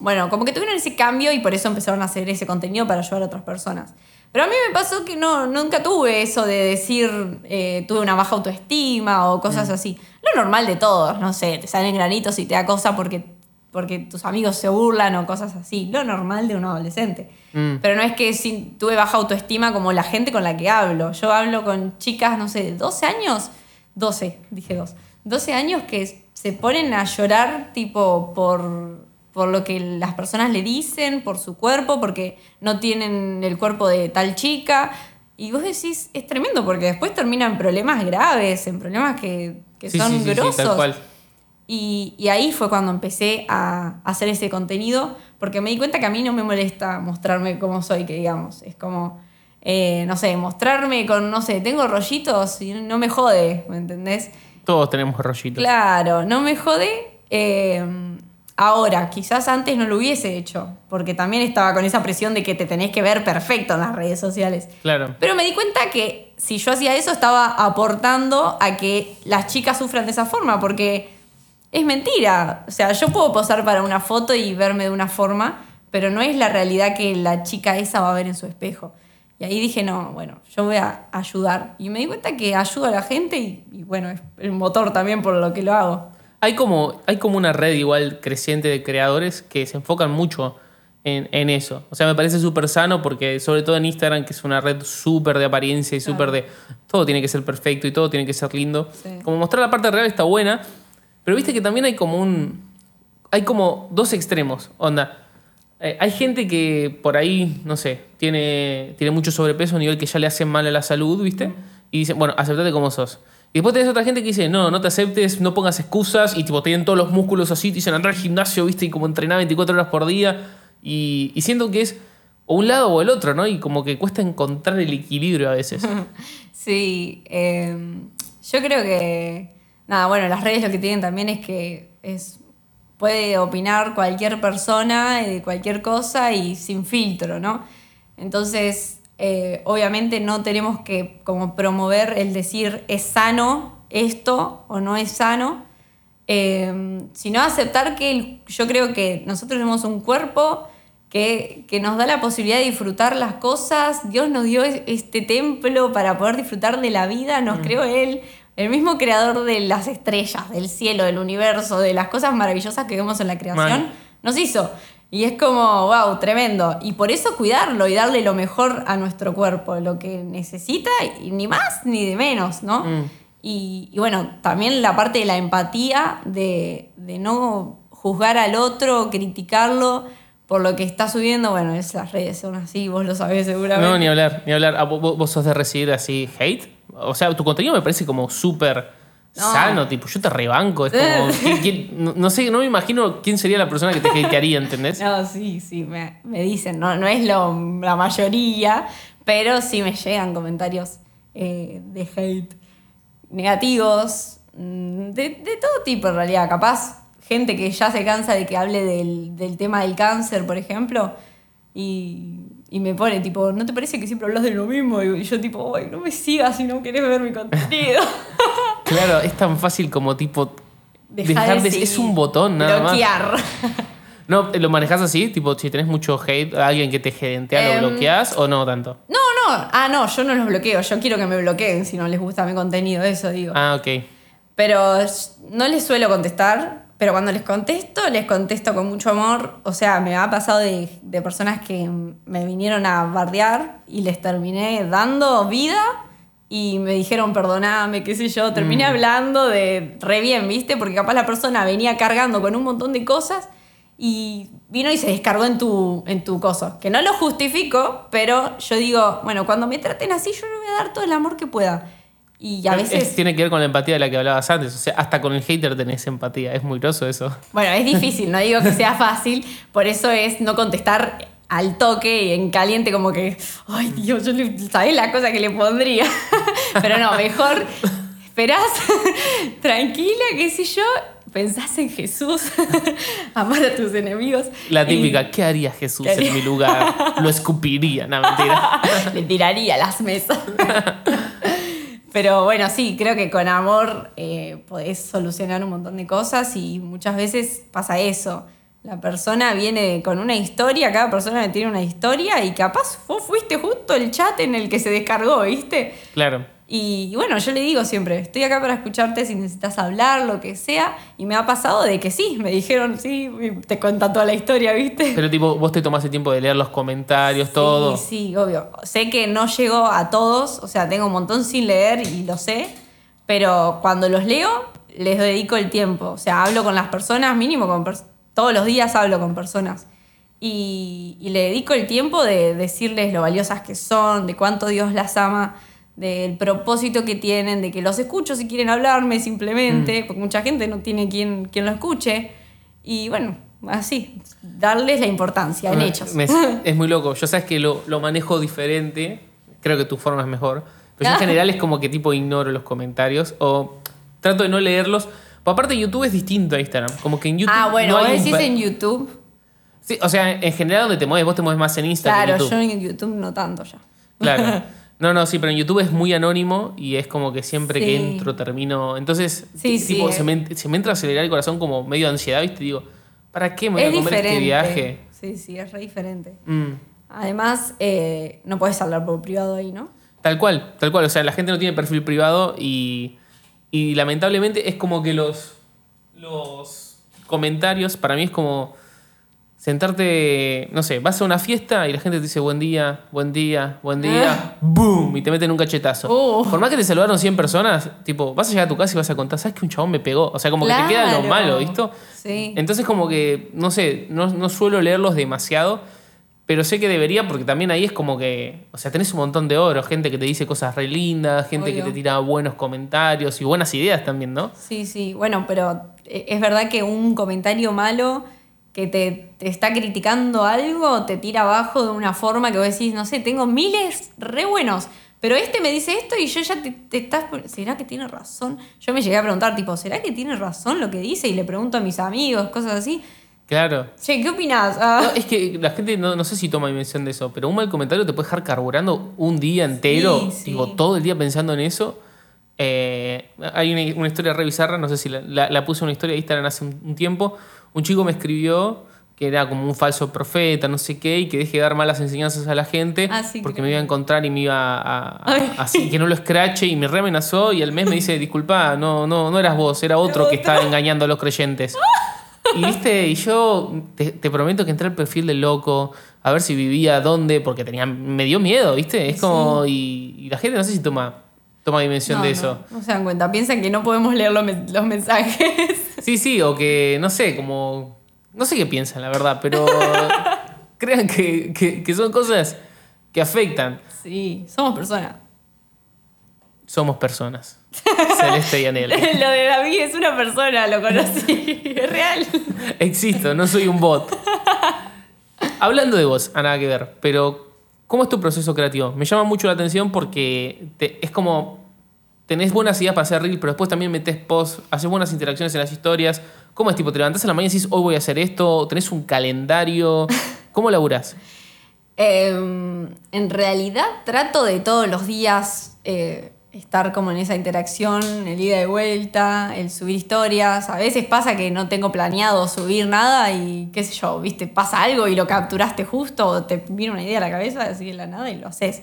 Bueno, como que tuvieron ese cambio y por eso empezaron a hacer ese contenido para ayudar a otras personas. Pero a mí me pasó que no, nunca tuve eso de decir eh, tuve una baja autoestima o cosas así. Lo normal de todos, no sé, te salen granitos y te da cosa porque, porque tus amigos se burlan o cosas así. Lo normal de un adolescente. Mm. Pero no es que tuve baja autoestima como la gente con la que hablo. Yo hablo con chicas, no sé, de 12 años, 12, dije dos, 12 años que se ponen a llorar tipo por, por lo que las personas le dicen, por su cuerpo, porque no tienen el cuerpo de tal chica. Y vos decís, es tremendo, porque después terminan en problemas graves, en problemas que, que Sí, son sí, sí, sí, grosos. tal cual. Y, y ahí fue cuando empecé a hacer ese contenido, porque me di cuenta que a mí no me molesta mostrarme como soy, que digamos. Es como, eh, no sé, mostrarme con, no sé, tengo rollitos y no me jode, ¿me entendés? Todos tenemos rollitos. Claro, no me jode. eh, ahora, quizás antes no lo hubiese hecho, porque también estaba con esa presión de que te tenés que ver perfecto en las redes sociales. Claro. Pero me di cuenta que si yo hacía eso estaba aportando a que las chicas sufran de esa forma, porque es mentira. O sea, yo puedo posar para una foto y verme de una forma, pero no es la realidad que la chica esa va a ver en su espejo. Y ahí dije, no, bueno, yo voy a ayudar. Y me di cuenta que ayuda a la gente y, y bueno, es el motor también por lo que lo hago. Hay como, hay como una red igual creciente de creadores que se enfocan mucho en, en eso. O sea, me parece súper sano porque sobre todo en Instagram, que es una red súper de apariencia y súper de... Todo tiene que ser perfecto y todo tiene que ser lindo. Sí. Como mostrar la parte real está buena, pero viste que también hay como un... Hay como dos extremos, onda. Eh, hay gente que por ahí, no sé, tiene, tiene mucho sobrepeso a nivel que ya le hace mal a la salud, ¿viste? Y dicen, bueno, aceptate como sos. Y después tenés otra gente que dice, no, no te aceptes, no pongas excusas, y tipo, tienen todos los músculos así, te dicen andar al gimnasio, ¿viste? Y como entrenar 24 horas por día. Y, siento que es o un lado o el otro, ¿no? Y como que cuesta encontrar el equilibrio a veces. Sí, eh, yo creo que, nada, bueno, las redes lo que tienen también es que es, puede opinar cualquier persona de cualquier cosa y sin filtro, ¿no? Entonces, eh, obviamente no tenemos que como promover el decir es sano esto o no es sano, eh, sino aceptar que el- yo creo que nosotros tenemos un cuerpo que, que nos da la posibilidad de disfrutar las cosas. Dios nos dio es- este templo para poder disfrutar de la vida, nos creó Él. El mismo creador de las estrellas, del cielo, del universo, de las cosas maravillosas que vemos en la creación, nos hizo. Y es como, wow, tremendo. Y por eso cuidarlo y darle lo mejor a nuestro cuerpo, lo que necesita, y ni más ni de menos, ¿no? Mm. Y, y bueno, también la parte de la empatía, de, de no juzgar al otro, criticarlo por lo que está subiendo. Bueno, esas redes son así, vos lo sabés seguramente. No, ni hablar, ni hablar. Ah, ¿Vos, vos- vos sos de recibir así hate? O sea, tu contenido me parece como súper No. sano, tipo, yo te rebanco. Es como, ¿quién- quién- no, no sé, no me imagino quién sería la persona que te hatearía, ¿entendés? No, sí, sí, me, me dicen, no, no es lo, la mayoría, pero sí me llegan comentarios eh, de hate negativos, mm, de, de todo tipo en realidad, capaz gente que ya se cansa de que hable del, del tema del cáncer, por ejemplo, y, y me pone tipo, ¿no te parece que siempre hablas de lo mismo? Y yo tipo, "Ay, no me sigas si no querés ver mi contenido. Claro, es tan fácil como tipo. Dejar dejar de es un botón nada más. Bloquear. No, ¿lo manejas así? Tipo, si tenés mucho hate, a alguien que te gedentea, ¿lo Em, bloqueas o no tanto? No, no, ah, no, yo no los bloqueo, yo quiero que me bloqueen si no les gusta mi contenido, eso digo. Ah, ok. Pero no les suelo contestar, pero cuando les contesto, les contesto con mucho amor. O sea, me ha pasado de, de personas que me vinieron a bardear y les terminé dando vida y me dijeron perdoname, qué sé yo. Terminé hablando de re bien, ¿viste? Porque capaz la persona venía cargando con un montón de cosas y vino y se descargó en tu, en tu coso. Que no lo justifico, pero yo digo, bueno, cuando me traten así, yo le voy a dar todo el amor que pueda. Y a Es- veces... tiene que ver con la empatía de la que hablabas antes. O sea, hasta con el hater tenés empatía. Es muy groso eso. Bueno, es difícil, no digo que sea fácil, por eso es no contestar al toque y en caliente como que, ay Dios, yo le, ¿sabés la cosa que le pondría? Pero no, mejor esperás tranquila, qué sé yo, pensás en Jesús, amar a tus enemigos. La y típica, ¿qué haría Jesús ¿Qué haría? en mi lugar? Lo escupiría. No, mentira. le tiraría las mesas. Pero bueno, sí, creo que con amor eh, podés solucionar un montón de cosas y muchas veces pasa eso. La persona viene con una historia, cada persona tiene una historia y capaz vos fuiste justo el chat en el que se descargó, ¿viste? Claro. Y bueno, yo le digo siempre, estoy acá para escucharte si necesitas hablar, lo que sea. Y me ha pasado de que sí, me dijeron, sí, te cuenta toda la historia, ¿viste? Pero tipo, vos te tomás el tiempo de leer los comentarios, todo. Sí, sí, obvio. Sé que no llego a todos, o sea, tengo un montón sin leer y lo sé, pero cuando los leo, les dedico el tiempo. O sea, hablo con las personas, mínimo con pers- todos los días hablo con personas. Y, y le dedico el tiempo de decirles lo valiosas que son, de cuánto Dios las ama, del propósito que tienen, de que los escucho si quieren hablarme simplemente, porque mucha gente no tiene quien, quien lo escuche. Y bueno, así, darles la importancia en hechos. me- es muy loco. Yo sabes que lo, lo manejo diferente. Creo que tu forma es mejor. Pero yo en general es como que tipo ignoro los comentarios o trato de no leerlos. Pero aparte YouTube es distinto a Instagram. Como que en YouTube Ah, bueno, no vos decís en YouTube. Sí, o sea, en general donde te mueves, vos te mueves más en Instagram Claro, que en yo YouTube. en YouTube no tanto ya. Claro. No, no, sí, pero en YouTube es muy anónimo y es como que siempre que entro termino. Entonces, Sí, tipo, sí, se, me, se me entra a acelerar el corazón como medio de ansiedad, ¿viste? Digo, ¿para qué me voy Es a comer diferente. este viaje? Sí, sí, es re diferente. Mm, Además, eh, no puedes hablar por privado ahí, ¿no? Tal cual, tal cual. O sea, la gente no tiene perfil privado y, y lamentablemente es como que los, los comentarios, para mí es como sentarte, no sé, vas a una fiesta y la gente te dice buen día, buen día, buen día, ¡boom! Y te meten un cachetazo. Uh. Por más que te saludaron 100 personas, tipo, vas a llegar a tu casa y vas a contar, ¿sabes que un chabón me pegó? O sea, como que te queda lo malo, ¿visto? Sí. Entonces como que, no sé, no, no suelo leerlos demasiado, pero sé que debería porque también ahí es como que, o sea, tenés un montón de oro, gente que te dice cosas re lindas, gente que te tira buenos comentarios y buenas ideas también, ¿no? Sí, sí. Bueno, pero eh, es verdad que un comentario malo que te, te está criticando algo te tira abajo de una forma que vos decís, no sé, tengo miles re buenos. Pero este me dice esto y yo ya te, te estás... ¿Será que tiene razón? Yo me llegué a preguntar, tipo, ¿será que tiene razón lo que dice? Y le pregunto a mis amigos, cosas así. Claro. Che, ¿qué opinás? Ah. No, es que la gente no, no sé si toma dimensión de eso, pero un mal comentario te puede dejar carburando un día entero, Sí, sí. tipo, todo el día pensando en eso. Eh, hay una, una historia re bizarra, no sé si la, la- la puse en una historia de Instagram hace un, un tiempo. Un chico me escribió que era como un falso profeta, no sé qué, y que deje de dar malas enseñanzas a la gente Ah, sí, porque que- me iba a encontrar y me iba a, a- así que no lo escrache y me re amenazó y al mes me dice, disculpa, no, no, no eras vos, era otro que estaba engañando a los creyentes. Y viste, y yo te, te prometo que entré al perfil del loco, a ver si vivía dónde, porque tenía, me dio miedo, ¿viste? Es como, y, y la gente no sé si toma, toma dimensión No, de no, eso. No, se dan cuenta, piensan que no podemos leer los, los mensajes. Sí, sí, o que, no sé, como, no sé qué piensan, la verdad, pero crean que, que- que son cosas que afectan. Sí, somos personas. Somos personas. Celeste y Anel. Lo de David es una persona, lo conocí. Es real. Existo, no soy un bot. Hablando de vos, a nada que ver, pero ¿cómo es tu proceso creativo? Me llama mucho la atención porque te- es como tenés buenas ideas para hacer reel, pero después también metes post, haces buenas interacciones en las historias. ¿Cómo es tipo? ¿Te levantás en la mañana y decís hoy voy a hacer esto? ¿Tenés un calendario? ¿Cómo laburás? Eh, en realidad trato de todos los días eh, estar como en esa interacción, el ida y vuelta, el subir historias. A veces pasa que no tengo planeado subir nada y qué sé yo, viste, pasa algo y lo capturaste justo o te viene una idea a la cabeza, así de la nada y lo haces.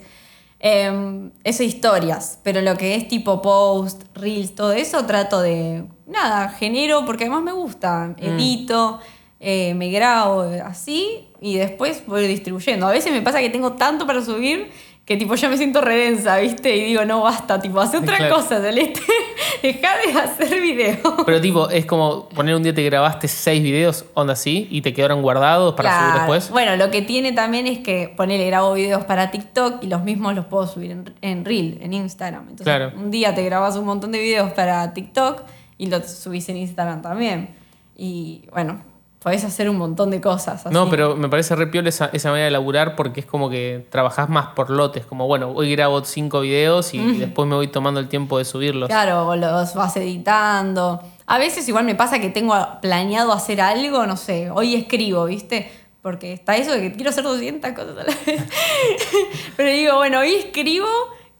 Eh, eso historias, pero lo que es tipo post, reels, todo eso trato de, nada, genero porque además me gusta, edito, eh, me grabo así y después voy distribuyendo. A veces me pasa que tengo tanto para subir que tipo ya me siento redensa, ¿viste? Y digo, no, basta, tipo, hace otra Claro. cosa, Celeste, deja de hacer video. Pero tipo, es como poner un día te grabaste seis videos, onda así, y te quedaron guardados para subir después. Bueno, lo que tiene también es que ponele, grabo videos para TikTok y los mismos los puedo subir en, en Reel, en Instagram. Entonces, Claro. un día te grabas un montón de videos para TikTok y los subís en Instagram también. Y bueno, podés hacer un montón de cosas. así. No, pero me parece re piola esa, esa manera de laburar porque es como que trabajás más por lotes. Como, bueno, hoy grabo cinco videos y, y después me voy tomando el tiempo de subirlos. Claro, los vas editando. A veces igual me pasa que tengo planeado hacer algo, no sé, hoy escribo, ¿viste? Porque está eso de que quiero hacer 200 cosas a la vez. Pero digo, bueno, hoy escribo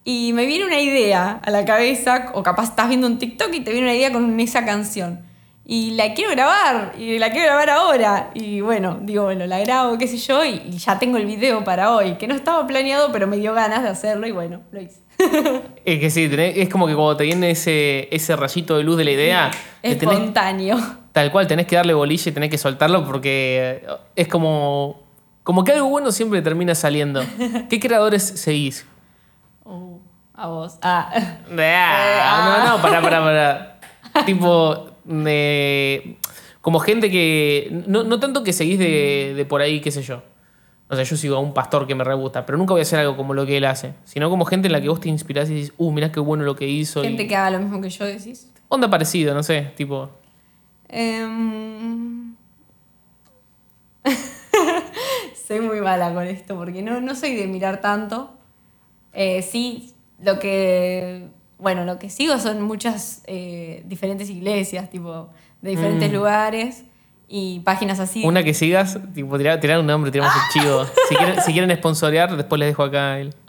y me viene una idea a la cabeza, o capaz estás viendo un TikTok y te viene una idea con esa canción. Y la quiero grabar, y la quiero grabar ahora. Y bueno, digo, bueno, la grabo, qué sé yo, y, y ya tengo el video para hoy, que no estaba planeado, pero me dio ganas de hacerlo y bueno, lo hice. Es que sí, tenés- es como que cuando te viene ese, ese rayito de luz de la idea, tenés- Espontáneo. tal cual tenés que darle bolilla y tenés que soltarlo porque es como, como que algo bueno siempre termina saliendo. ¿Qué creadores seguís? Uh, a vos. Ah. Ah, no, no, para, para, para. tipo, de- como gente que. No, no tanto que seguís de, de por ahí, qué sé yo. O sea, yo sigo a un pastor que me re gusta, pero nunca voy a hacer algo como lo que él hace. Sino como gente en la que vos te inspirás y dices, uh, mirá qué bueno lo que hizo. y- Gente que haga lo mismo que yo decís. Onda parecido, no sé, tipo. Em, soy muy mala con esto porque no, no soy de mirar tanto. Eh, sí, lo que. Bueno, lo que sigo son muchas eh, diferentes iglesias, tipo, de diferentes Mm. lugares y páginas así. Una que sigas, tipo, tirar, tirar un nombre, tiramos el chivo. Si quieren, si quieren sponsorear, después les dejo acá el.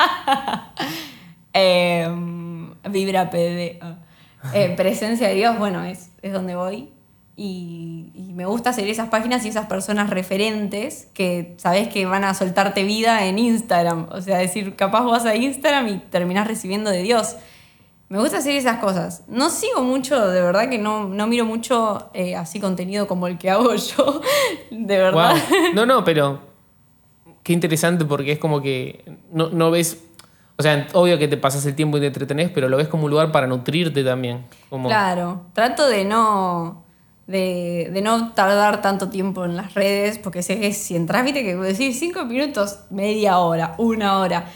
Eh, Vibra PD. Eh, presencia de Dios, bueno, es, es donde voy. Y, y me gusta seguir esas páginas y esas personas referentes que sabes que van a soltarte vida en Instagram. O sea, decir, capaz vas a Instagram y terminás recibiendo de Dios. Me gusta seguir esas cosas. No sigo mucho, de verdad que no, no miro mucho eh, así contenido como el que hago yo. De verdad. Wow. No, no, pero qué interesante porque es como que no, no ves. O sea, obvio que te pasas el tiempo y te entretenés, pero lo ves como un lugar para nutrirte también. Como, Claro, trato de no, de, de no tardar tanto tiempo en las redes, porque sé que si entras, viste que decir cinco minutos, media hora, una hora.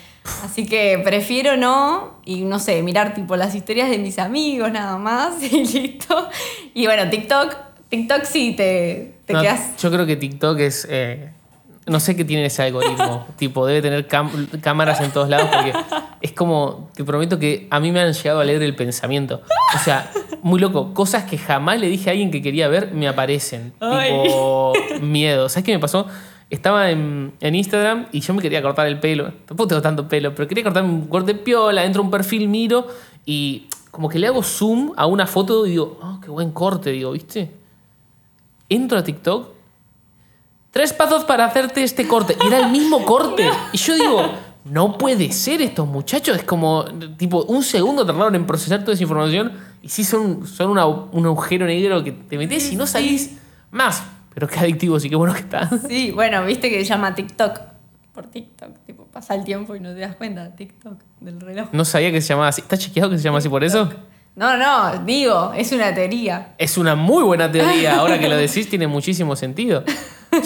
Así que prefiero no, y no sé, mirar tipo las historias de mis amigos nada más, y listo. Y bueno, TikTok, TikTok sí te, te No, quedas. Yo creo que TikTok es. eh, no sé qué tiene ese algoritmo. tipo, debe tener cámaras en todos lados porque es como. Te prometo que a mí me han llegado a leer el pensamiento. O sea, muy loco. Cosas que jamás le dije a alguien que quería ver me aparecen. Ay. Tipo, miedo. ¿Sabes qué me pasó? Estaba en, en Instagram y yo me quería cortar el pelo. Tampoco tengo tanto pelo, pero quería cortarme un corte piola. Entro a un perfil, miro y como que le hago zoom a una foto y digo, oh, qué buen corte, digo, ¿viste? Entro a TikTok tres pasos para hacerte este corte. Y era el mismo corte. Y yo digo, no puede ser estos muchachos. Es como, tipo, un segundo tardaron en procesar toda esa información. Y sí son, son una- un agujero negro que te metes y no salís más. Pero qué adictivo, sí, qué bueno que está. Sí, bueno, viste que se llama TikTok. Por TikTok, tipo, pasa el tiempo y no te das cuenta, TikTok, del reloj. No sabía que se llamaba así. ¿Está chequeado que se llama así por eso? No, no, digo, es una teoría. Es una muy buena teoría. Ahora que lo decís, tiene muchísimo sentido.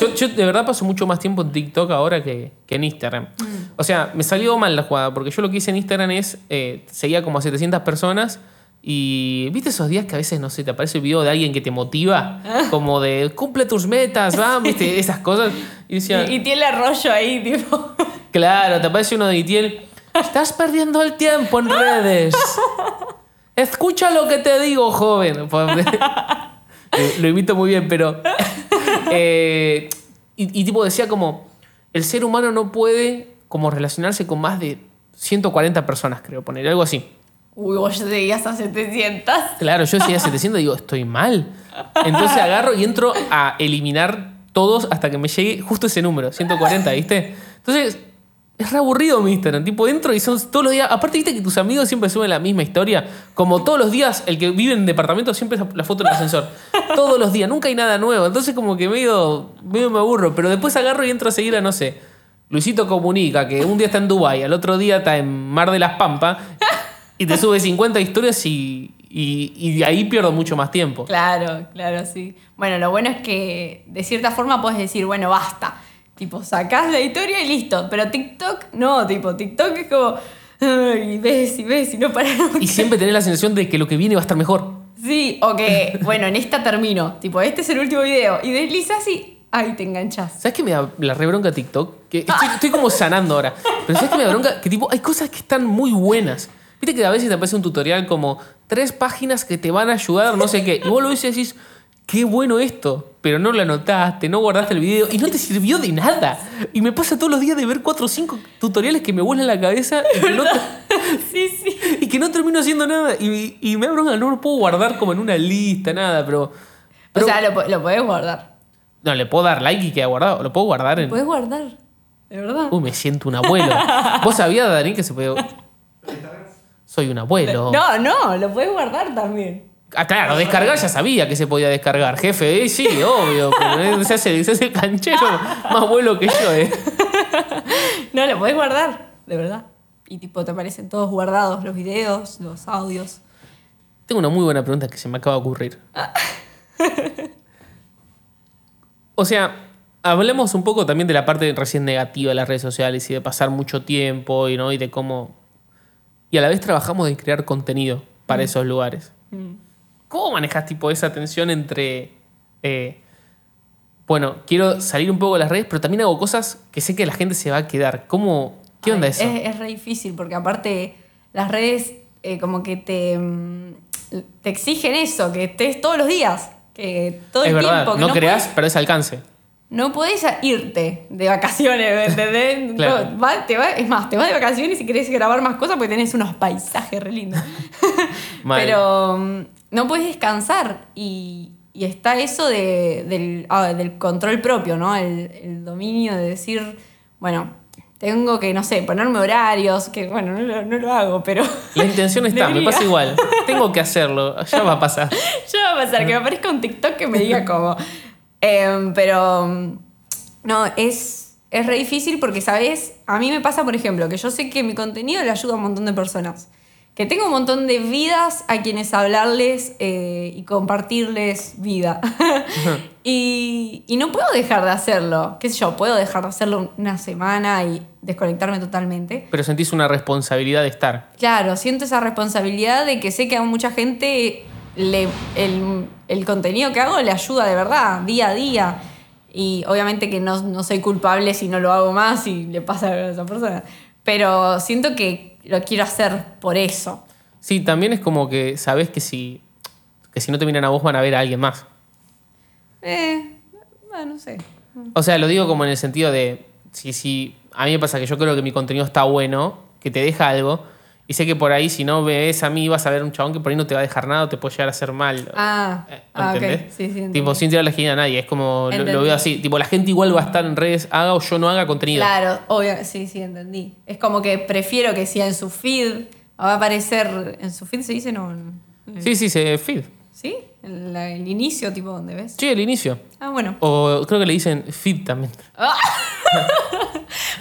Yo, yo de verdad paso mucho más tiempo en TikTok ahora que, que en Instagram. O sea, me salió mal la jugada, porque yo lo que hice en Instagram es, eh, seguía como a 700 personas y viste esos días que a veces, no sé, te aparece el video de alguien que te motiva, como de cumple tus metas, vamos, viste, esas cosas. Y decía, Y, y tiene el rollo ahí, tipo. Claro, te aparece uno de Itiel. Estás perdiendo el tiempo en redes. Escucha lo que te digo, joven. Lo, lo imito muy bien, pero. eh, y, y tipo decía como. El ser humano no puede como relacionarse con más de 140 personas, creo, poner algo así. Uy, vos seguías a 700. Claro, yo decía 700 y digo, estoy mal. Entonces agarro y entro a eliminar todos hasta que me llegue justo ese número, 140, ¿viste? Entonces, es re aburrido mi. Tipo, entro y son todos los días. Aparte, viste que tus amigos siempre suben la misma historia. Como todos los días, el que vive en departamento siempre es la foto del ascensor. Todos los días, nunca hay nada nuevo. Entonces, como que medio, medio me aburro. Pero después agarro y entro a seguir a, no sé, Luisito Comunica, que un día está en Dubái, al otro día está en Mar de las Pampas. Y te sube 50 historias y, y, y de ahí pierdo mucho más tiempo. Claro, claro, sí. Bueno, lo bueno es que de cierta forma puedes decir, bueno, basta. Tipo, sacás la historia y listo. Pero TikTok, no, tipo, TikTok es como. ay, ves y ves y no paras. Y siempre tenés la sensación de que lo que viene va a estar mejor. Sí, o que, bueno, en esta termino. Tipo, este es el último video. Y deslizas y. Ay, te enganchas. ¿Sabes qué me da la re bronca TikTok? Que estoy, estoy como sanando ahora. Pero ¿sabes qué me da bronca? Que tipo, hay cosas que están muy buenas. Viste que a veces te aparece un tutorial como tres páginas que te van a ayudar, no sé qué. Y vos lo ves y decís, qué bueno esto. Pero no lo anotaste, no guardaste el video y no te sirvió de nada. Y me pasa todos los días de ver cuatro o cinco tutoriales que me vuelan la cabeza y que no, Sí, sí. y que no termino haciendo nada. Y, y me da bronca, no lo puedo guardar como en una lista, nada, pero... pero o sea, lo, lo podés guardar. no, le puedo dar like y queda guardado. Lo puedo guardar Lo en... podés guardar. De verdad. Uy, me siento un abuelo. ¿Vos sabías, Dani, que se puede. Soy un abuelo. No, no, lo podés guardar también. Ah, claro, descargar ya sabía que se podía descargar. Jefe, eh, sí, obvio. pero, eh, se, hace, se hace el canchero más abuelo que yo, ¿eh? No, lo podés guardar, de verdad. Y tipo, te aparecen todos guardados, los videos, los audios. Tengo una muy buena pregunta que se me acaba de ocurrir. O sea, hablemos un poco también de la parte recién negativa de las redes sociales y de pasar mucho tiempo y, ¿no? y de cómo. Y a la vez trabajamos de crear contenido para esos lugares. ¿Cómo manejas tipo esa tensión entre. eh, bueno, quiero salir un poco de las redes, pero también hago cosas que sé que la gente se va a quedar. ¿Cómo? ¿Qué onda Ay, eso? Es, es re difícil porque aparte las redes eh, como que te, mm, te exigen eso, que estés todos los días, que todo es el verdad, tiempo. que no, creas, puedes- pero es alcance. No podés irte de vacaciones, ¿entendés? Claro. No, va- te va- es más, te vas de vacaciones y querés grabar más cosas porque tenés unos paisajes re lindos. Pero mm, no puedes descansar y, y está eso de- del, ah, del control propio, ¿no? El, el dominio de decir, bueno, tengo que, no sé, ponerme horarios, que bueno, no lo, no lo hago, pero... La intención está, me pasa igual. Tengo que hacerlo, ya va a pasar. Ya va a pasar, que me aparezca un TikTok que me diga cómo. Em, pero mm, no, es, es re difícil porque, ¿sabes? A mí me pasa, por ejemplo, que yo sé que mi contenido le ayuda a un montón de personas. Que tengo un montón de vidas a quienes hablarles eh, y compartirles vida. y, y no puedo dejar de hacerlo. ¿Qué sé yo? Puedo dejar de hacerlo una semana y desconectarme totalmente. Pero sentís una responsabilidad de estar. Claro, siento esa responsabilidad de que sé que a mucha gente le, el, el contenido que hago le ayuda de verdad, día a día. Y obviamente que no, no soy culpable si no lo hago más y le pasa a esa persona. Pero siento que lo quiero hacer por eso. Sí, también es como que sabés que si, que si no te miran a vos van a ver a alguien más. Eh, bueno, no sé. O sea, lo digo como en el sentido de, si, si a mí me pasa que yo creo que mi contenido está bueno, que te deja algo, y sé que por ahí si no ves a mí vas a ver un chabón que por ahí no te va a dejar nada o te puede llegar a hacer mal. Ah, Eh, ah, ok. ¿Entendés? Sí, sí, entendí. tipo, sin tirar la esquina a nadie. Es como, lo, veo así. Tipo, la gente igual va a estar en redes, haga o yo no haga contenido. Claro, obvio, sí, sí, entendí. Es como que prefiero que si en su feed va a aparecer, en su feed se dice, no. Sí, sí, se feed. ¿Sí? El, el inicio, tipo, donde ves. Sí, el inicio. Ah, bueno. O creo que le dicen feed también.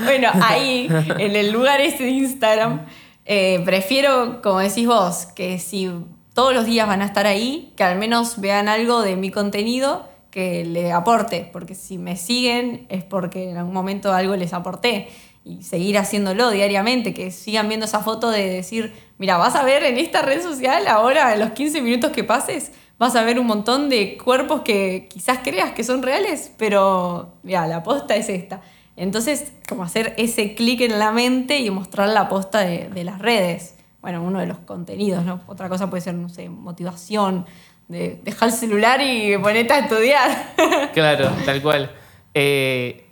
Bueno, ahí, en el lugar ese de Instagram, eh, prefiero, como decís vos, que si todos los días van a estar ahí, que al menos vean algo de mi contenido que le aporte, porque si me siguen es porque en algún momento algo les aporté. Y seguir haciéndolo diariamente, que sigan viendo esa foto de decir, mira, vas a ver en esta red social ahora, en los 15 minutos que pases, vas a ver un montón de cuerpos que quizás creas que son reales, pero mira, la posta es esta. Entonces, como hacer ese clic en la mente y mostrar la posta de, las redes. Bueno, uno de los contenidos, ¿no? Otra cosa puede ser, no sé, motivación, de dejar el celular y ponerte a estudiar. Claro, tal cual. Eh,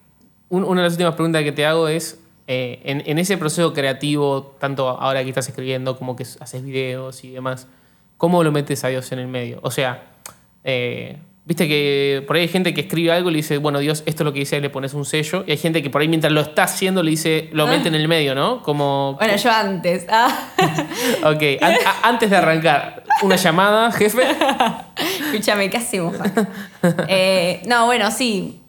un- una de las últimas preguntas que te hago es, eh, en, en ese proceso creativo, tanto ahora que estás escribiendo como que haces videos y demás, ¿cómo lo metes a Dios en el medio? O sea, eh, viste que por ahí hay gente que escribe algo y le dice, bueno, Dios, esto es lo que dice, le pones un sello, y hay gente que por ahí mientras lo está haciendo le dice, lo mete en el medio, ¿no? Como... bueno, yo antes. Ah. Ok, an- antes de arrancar, una llamada, jefe. Escúchame, ¿qué hacemos? Juan? Eh, no, bueno, sí.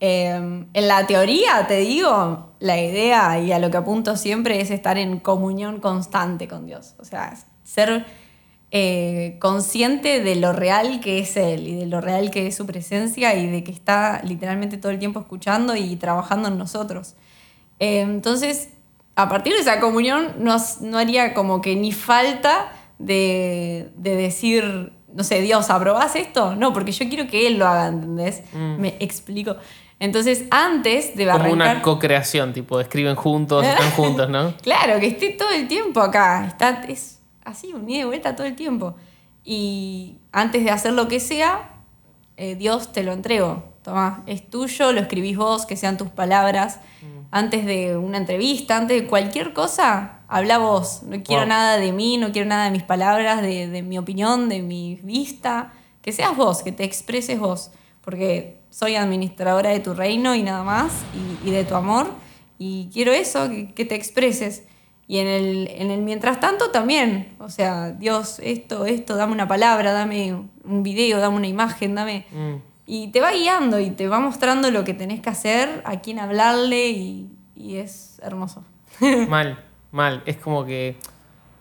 Eh, en la teoría, te digo, la idea y a lo que apunto siempre es estar en comunión constante con Dios. O sea, ser eh, consciente de lo real que es Él y de lo real que es su presencia y de que está literalmente todo el tiempo escuchando y trabajando en nosotros. Eh, entonces, a partir de esa comunión nos- no haría como que ni falta de, de decir, no sé, Dios, ¿aprobás esto? No, porque yo quiero que Él lo haga, ¿entendés? Me explico. Entonces, antes de Como arrancar... una co-creación, tipo, escriben juntos, están juntos, ¿no? Claro, que esté todo el tiempo acá. Está, es así, un ida y vuelta todo el tiempo. Y antes de hacer lo que sea, eh, Dios te lo entrego. Tomá, es tuyo, lo escribís vos, que sean tus palabras. Antes de una entrevista, antes de cualquier cosa, habla vos. No quiero Wow. nada de mí, no quiero nada de mis palabras, de, de mi opinión, de mi vista. Que seas vos, que te expreses vos. Porque soy administradora de tu reino y nada más, y, y de tu amor. Y quiero eso, que, que te expreses. Y en el, en el mientras tanto también, o sea, Dios, esto, esto, dame una palabra, dame un video, dame una imagen, dame... Mm. Y te va guiando y te va mostrando lo que tenés que hacer, a quién hablarle y, y es hermoso. Mal, mal. Es como que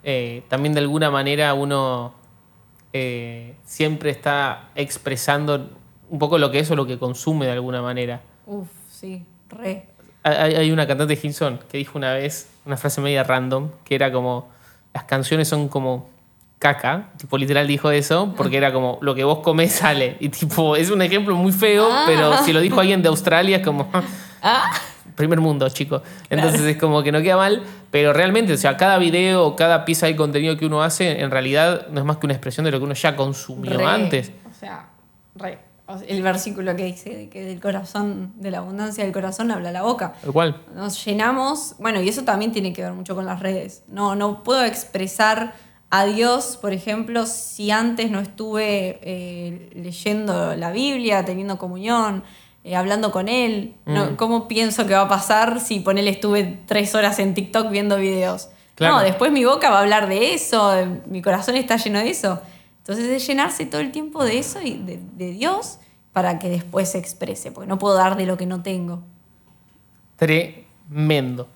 eh, también de alguna manera uno eh, siempre está expresando un poco lo que es o lo que consume de alguna manera. Uf, sí, re. Hay, hay una cantante de Hilson que dijo una vez una frase media random que era como: las canciones son como caca. Tipo, literal dijo eso porque era como lo que vos comés sale. Y tipo, es un ejemplo muy feo, Ah. pero si lo dijo alguien de Australia es como. Ah, primer mundo, chico. Entonces es como que no queda mal, pero realmente, o sea, cada video cada pieza de contenido que uno hace, en realidad no es más que una expresión de lo que uno ya consumió re. antes. O sea, re. El versículo que dice de que del corazón, de la abundancia del corazón habla la boca. Tal cual. Nos llenamos, bueno, y eso también tiene que ver mucho con las redes. No, no puedo expresar a Dios, por ejemplo, si antes no estuve eh, leyendo la Biblia, teniendo comunión, eh, hablando con Él. No, Mm. ¿Cómo pienso que va a pasar si ponele estuve tres horas en TikTok viendo videos? Claro. No, después mi boca va a hablar de eso, mi corazón está lleno de eso. Entonces es llenarse todo el tiempo de eso y de, de Dios para que después se exprese, porque no puedo dar de lo que no tengo. Tremendo.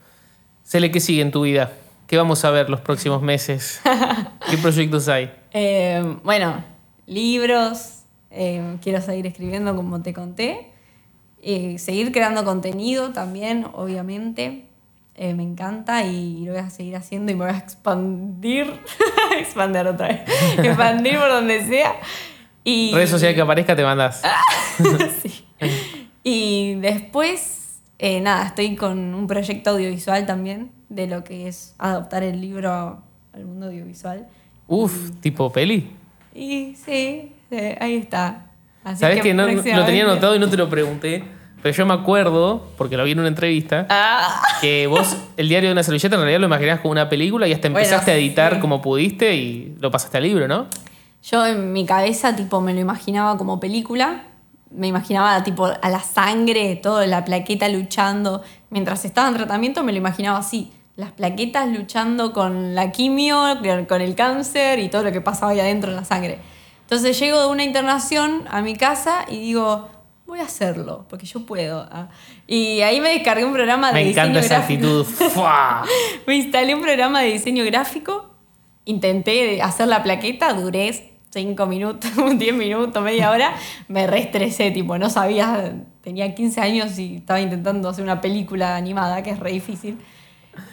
Cele, ¿qué sigue en tu vida? ¿Qué vamos a ver los próximos meses? ¿Qué proyectos hay? Eh, bueno, libros, eh, quiero seguir escribiendo como te conté, Eh, seguir creando contenido también, obviamente, Eh, me encanta y lo voy a seguir haciendo y me voy a expandir, expandir otra vez, expandir por donde sea. Y, Redes sociales que aparezca te mandas. Sí. Y después, eh, nada, estoy con un proyecto audiovisual también de lo que es adaptar el libro al mundo audiovisual. Uf, tipo peli. Y sí, sí, ahí está. Sabes que, no, lo tenía anotado y no te lo pregunté, pero yo me acuerdo, porque lo vi en una entrevista, Ah, que vos el diario de una servilleta en realidad lo imaginabas como una película y hasta Bueno, empezaste a editar sí. como pudiste y lo pasaste al libro, ¿no? yo en mi cabeza tipo me lo imaginaba como película. Me imaginaba tipo a la sangre, toda la plaqueta luchando. Mientras estaba en tratamiento me lo imaginaba así. Las plaquetas luchando con la quimio, con el cáncer y todo lo que pasaba ahí adentro en la sangre. Entonces llego de una internación a mi casa y digo, voy a hacerlo, porque yo puedo. Ah. Y ahí me descargué un programa de Me diseño encanta esa gráfico. actitud. ¡Fua! Me instalé un programa de diseño gráfico, intenté hacer la plaqueta, duré 5 minutos, 10 minutos, media hora, me reestresé, tipo, no sabía, tenía 15 años y estaba intentando hacer una película animada, que es re difícil.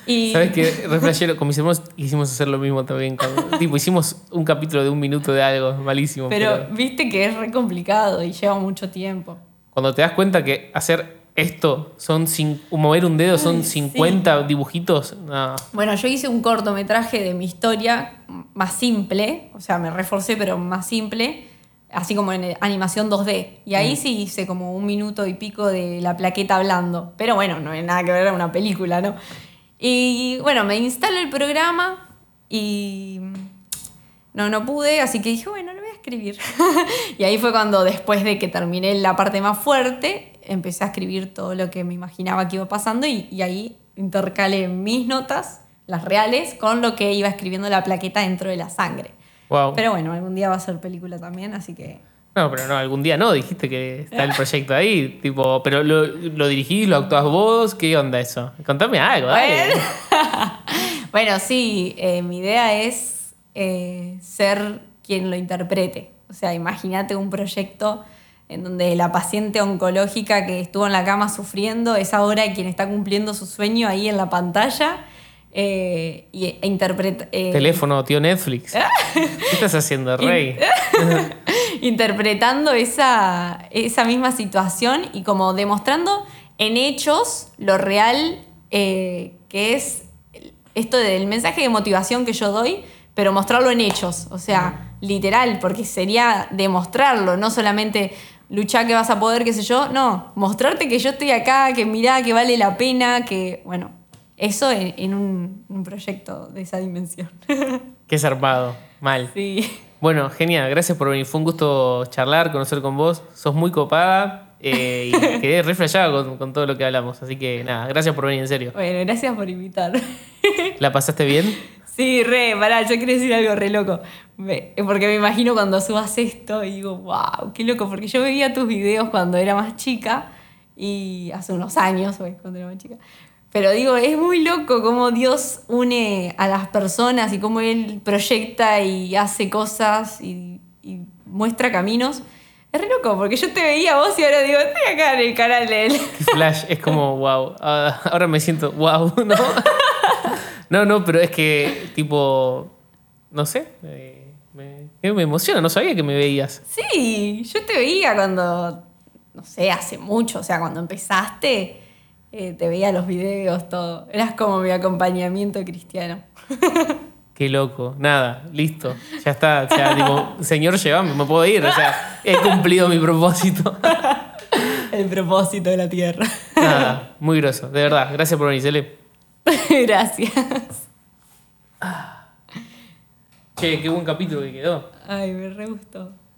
Y ¿Sabes qué? Re flashero, con mis hermanos quisimos hacer lo mismo también. tipo, hicimos un capítulo de un minuto de algo, malísimo. pero, Pero, viste que es re complicado y lleva mucho tiempo. cuando te das cuenta que hacer esto son mover un dedo son 50 dibujitos, no. Bueno, yo hice un cortometraje de mi historia más simple, o sea, me reforcé, pero más simple, así como en animación 2D. Y ahí sí hice como un minuto y pico de la plaqueta hablando. Pero bueno, no hay nada que ver, era una película, ¿no? Y bueno, me instalo el programa y no, no pude, así que dije, bueno, lo voy a escribir. y ahí fue cuando después de que terminé la parte más fuerte, empecé a escribir todo lo que me imaginaba que iba pasando y, y ahí intercalé mis notas, las reales, con lo que iba escribiendo la plaqueta dentro de la sangre. Wow. Pero bueno, algún día va a ser película también, así que... No, pero no, algún día no, dijiste que está el proyecto ahí, tipo, pero lo, lo dirigís, lo actuás vos, ¿qué onda eso? Contame algo, dale. Bueno, bueno sí, eh, mi idea es eh, ser quien lo interprete. O sea, imagínate un proyecto en donde la paciente oncológica que estuvo en la cama sufriendo es ahora quien está cumpliendo su sueño ahí en la pantalla eh, y, e interpreta... eh, Teléfono, tío Netflix. ¿Qué estás haciendo, Rey? interpretando esa, esa misma situación y como demostrando en hechos lo real eh, que es esto del mensaje de motivación que yo doy, pero mostrarlo en hechos, o sea, literal, porque sería demostrarlo, no solamente luchar que vas a poder, qué sé yo, no, mostrarte que yo estoy acá, que mirá, que vale la pena, que, bueno, eso en, en un, un proyecto de esa dimensión. Qué zarpado, mal. sí. Bueno, genial, gracias por venir. Fue un gusto charlar, conocer con vos. Sos muy copada eh, y quedé re flashada con, con todo lo que hablamos. Así que nada, gracias por venir, en serio. Bueno, gracias por invitar. ¿La pasaste bien? Sí, re, pará, yo quiero decir algo re loco. Me- porque me imagino cuando subas esto y digo, wow, qué loco, porque yo veía tus videos cuando era más chica y hace unos años, pues, cuando era más chica. Pero digo, es muy loco cómo Dios une a las personas y cómo Él proyecta y hace cosas y, y muestra caminos. Es re loco, porque yo te veía a vos y ahora digo, estoy acá en el canal de Él. Flash, es como wow. Ah, ahora me siento wow, ¿no? No, no, pero es que, tipo, no sé, eh, me, eh, me emociona, no sabía que me veías. Sí, yo te veía cuando, no sé, hace mucho, o sea, cuando empezaste, eh, te veía los videos, todo. Eras como mi acompañamiento cristiano. Qué loco. Nada, listo. Ya está. O sea, tipo, señor, llévame, me puedo ir. O sea, he cumplido mi propósito. El propósito de la Tierra. Nada, muy groso. De verdad, gracias por venir, Cele. Gracias. Che, qué buen capítulo que quedó. Ay, me re gustó.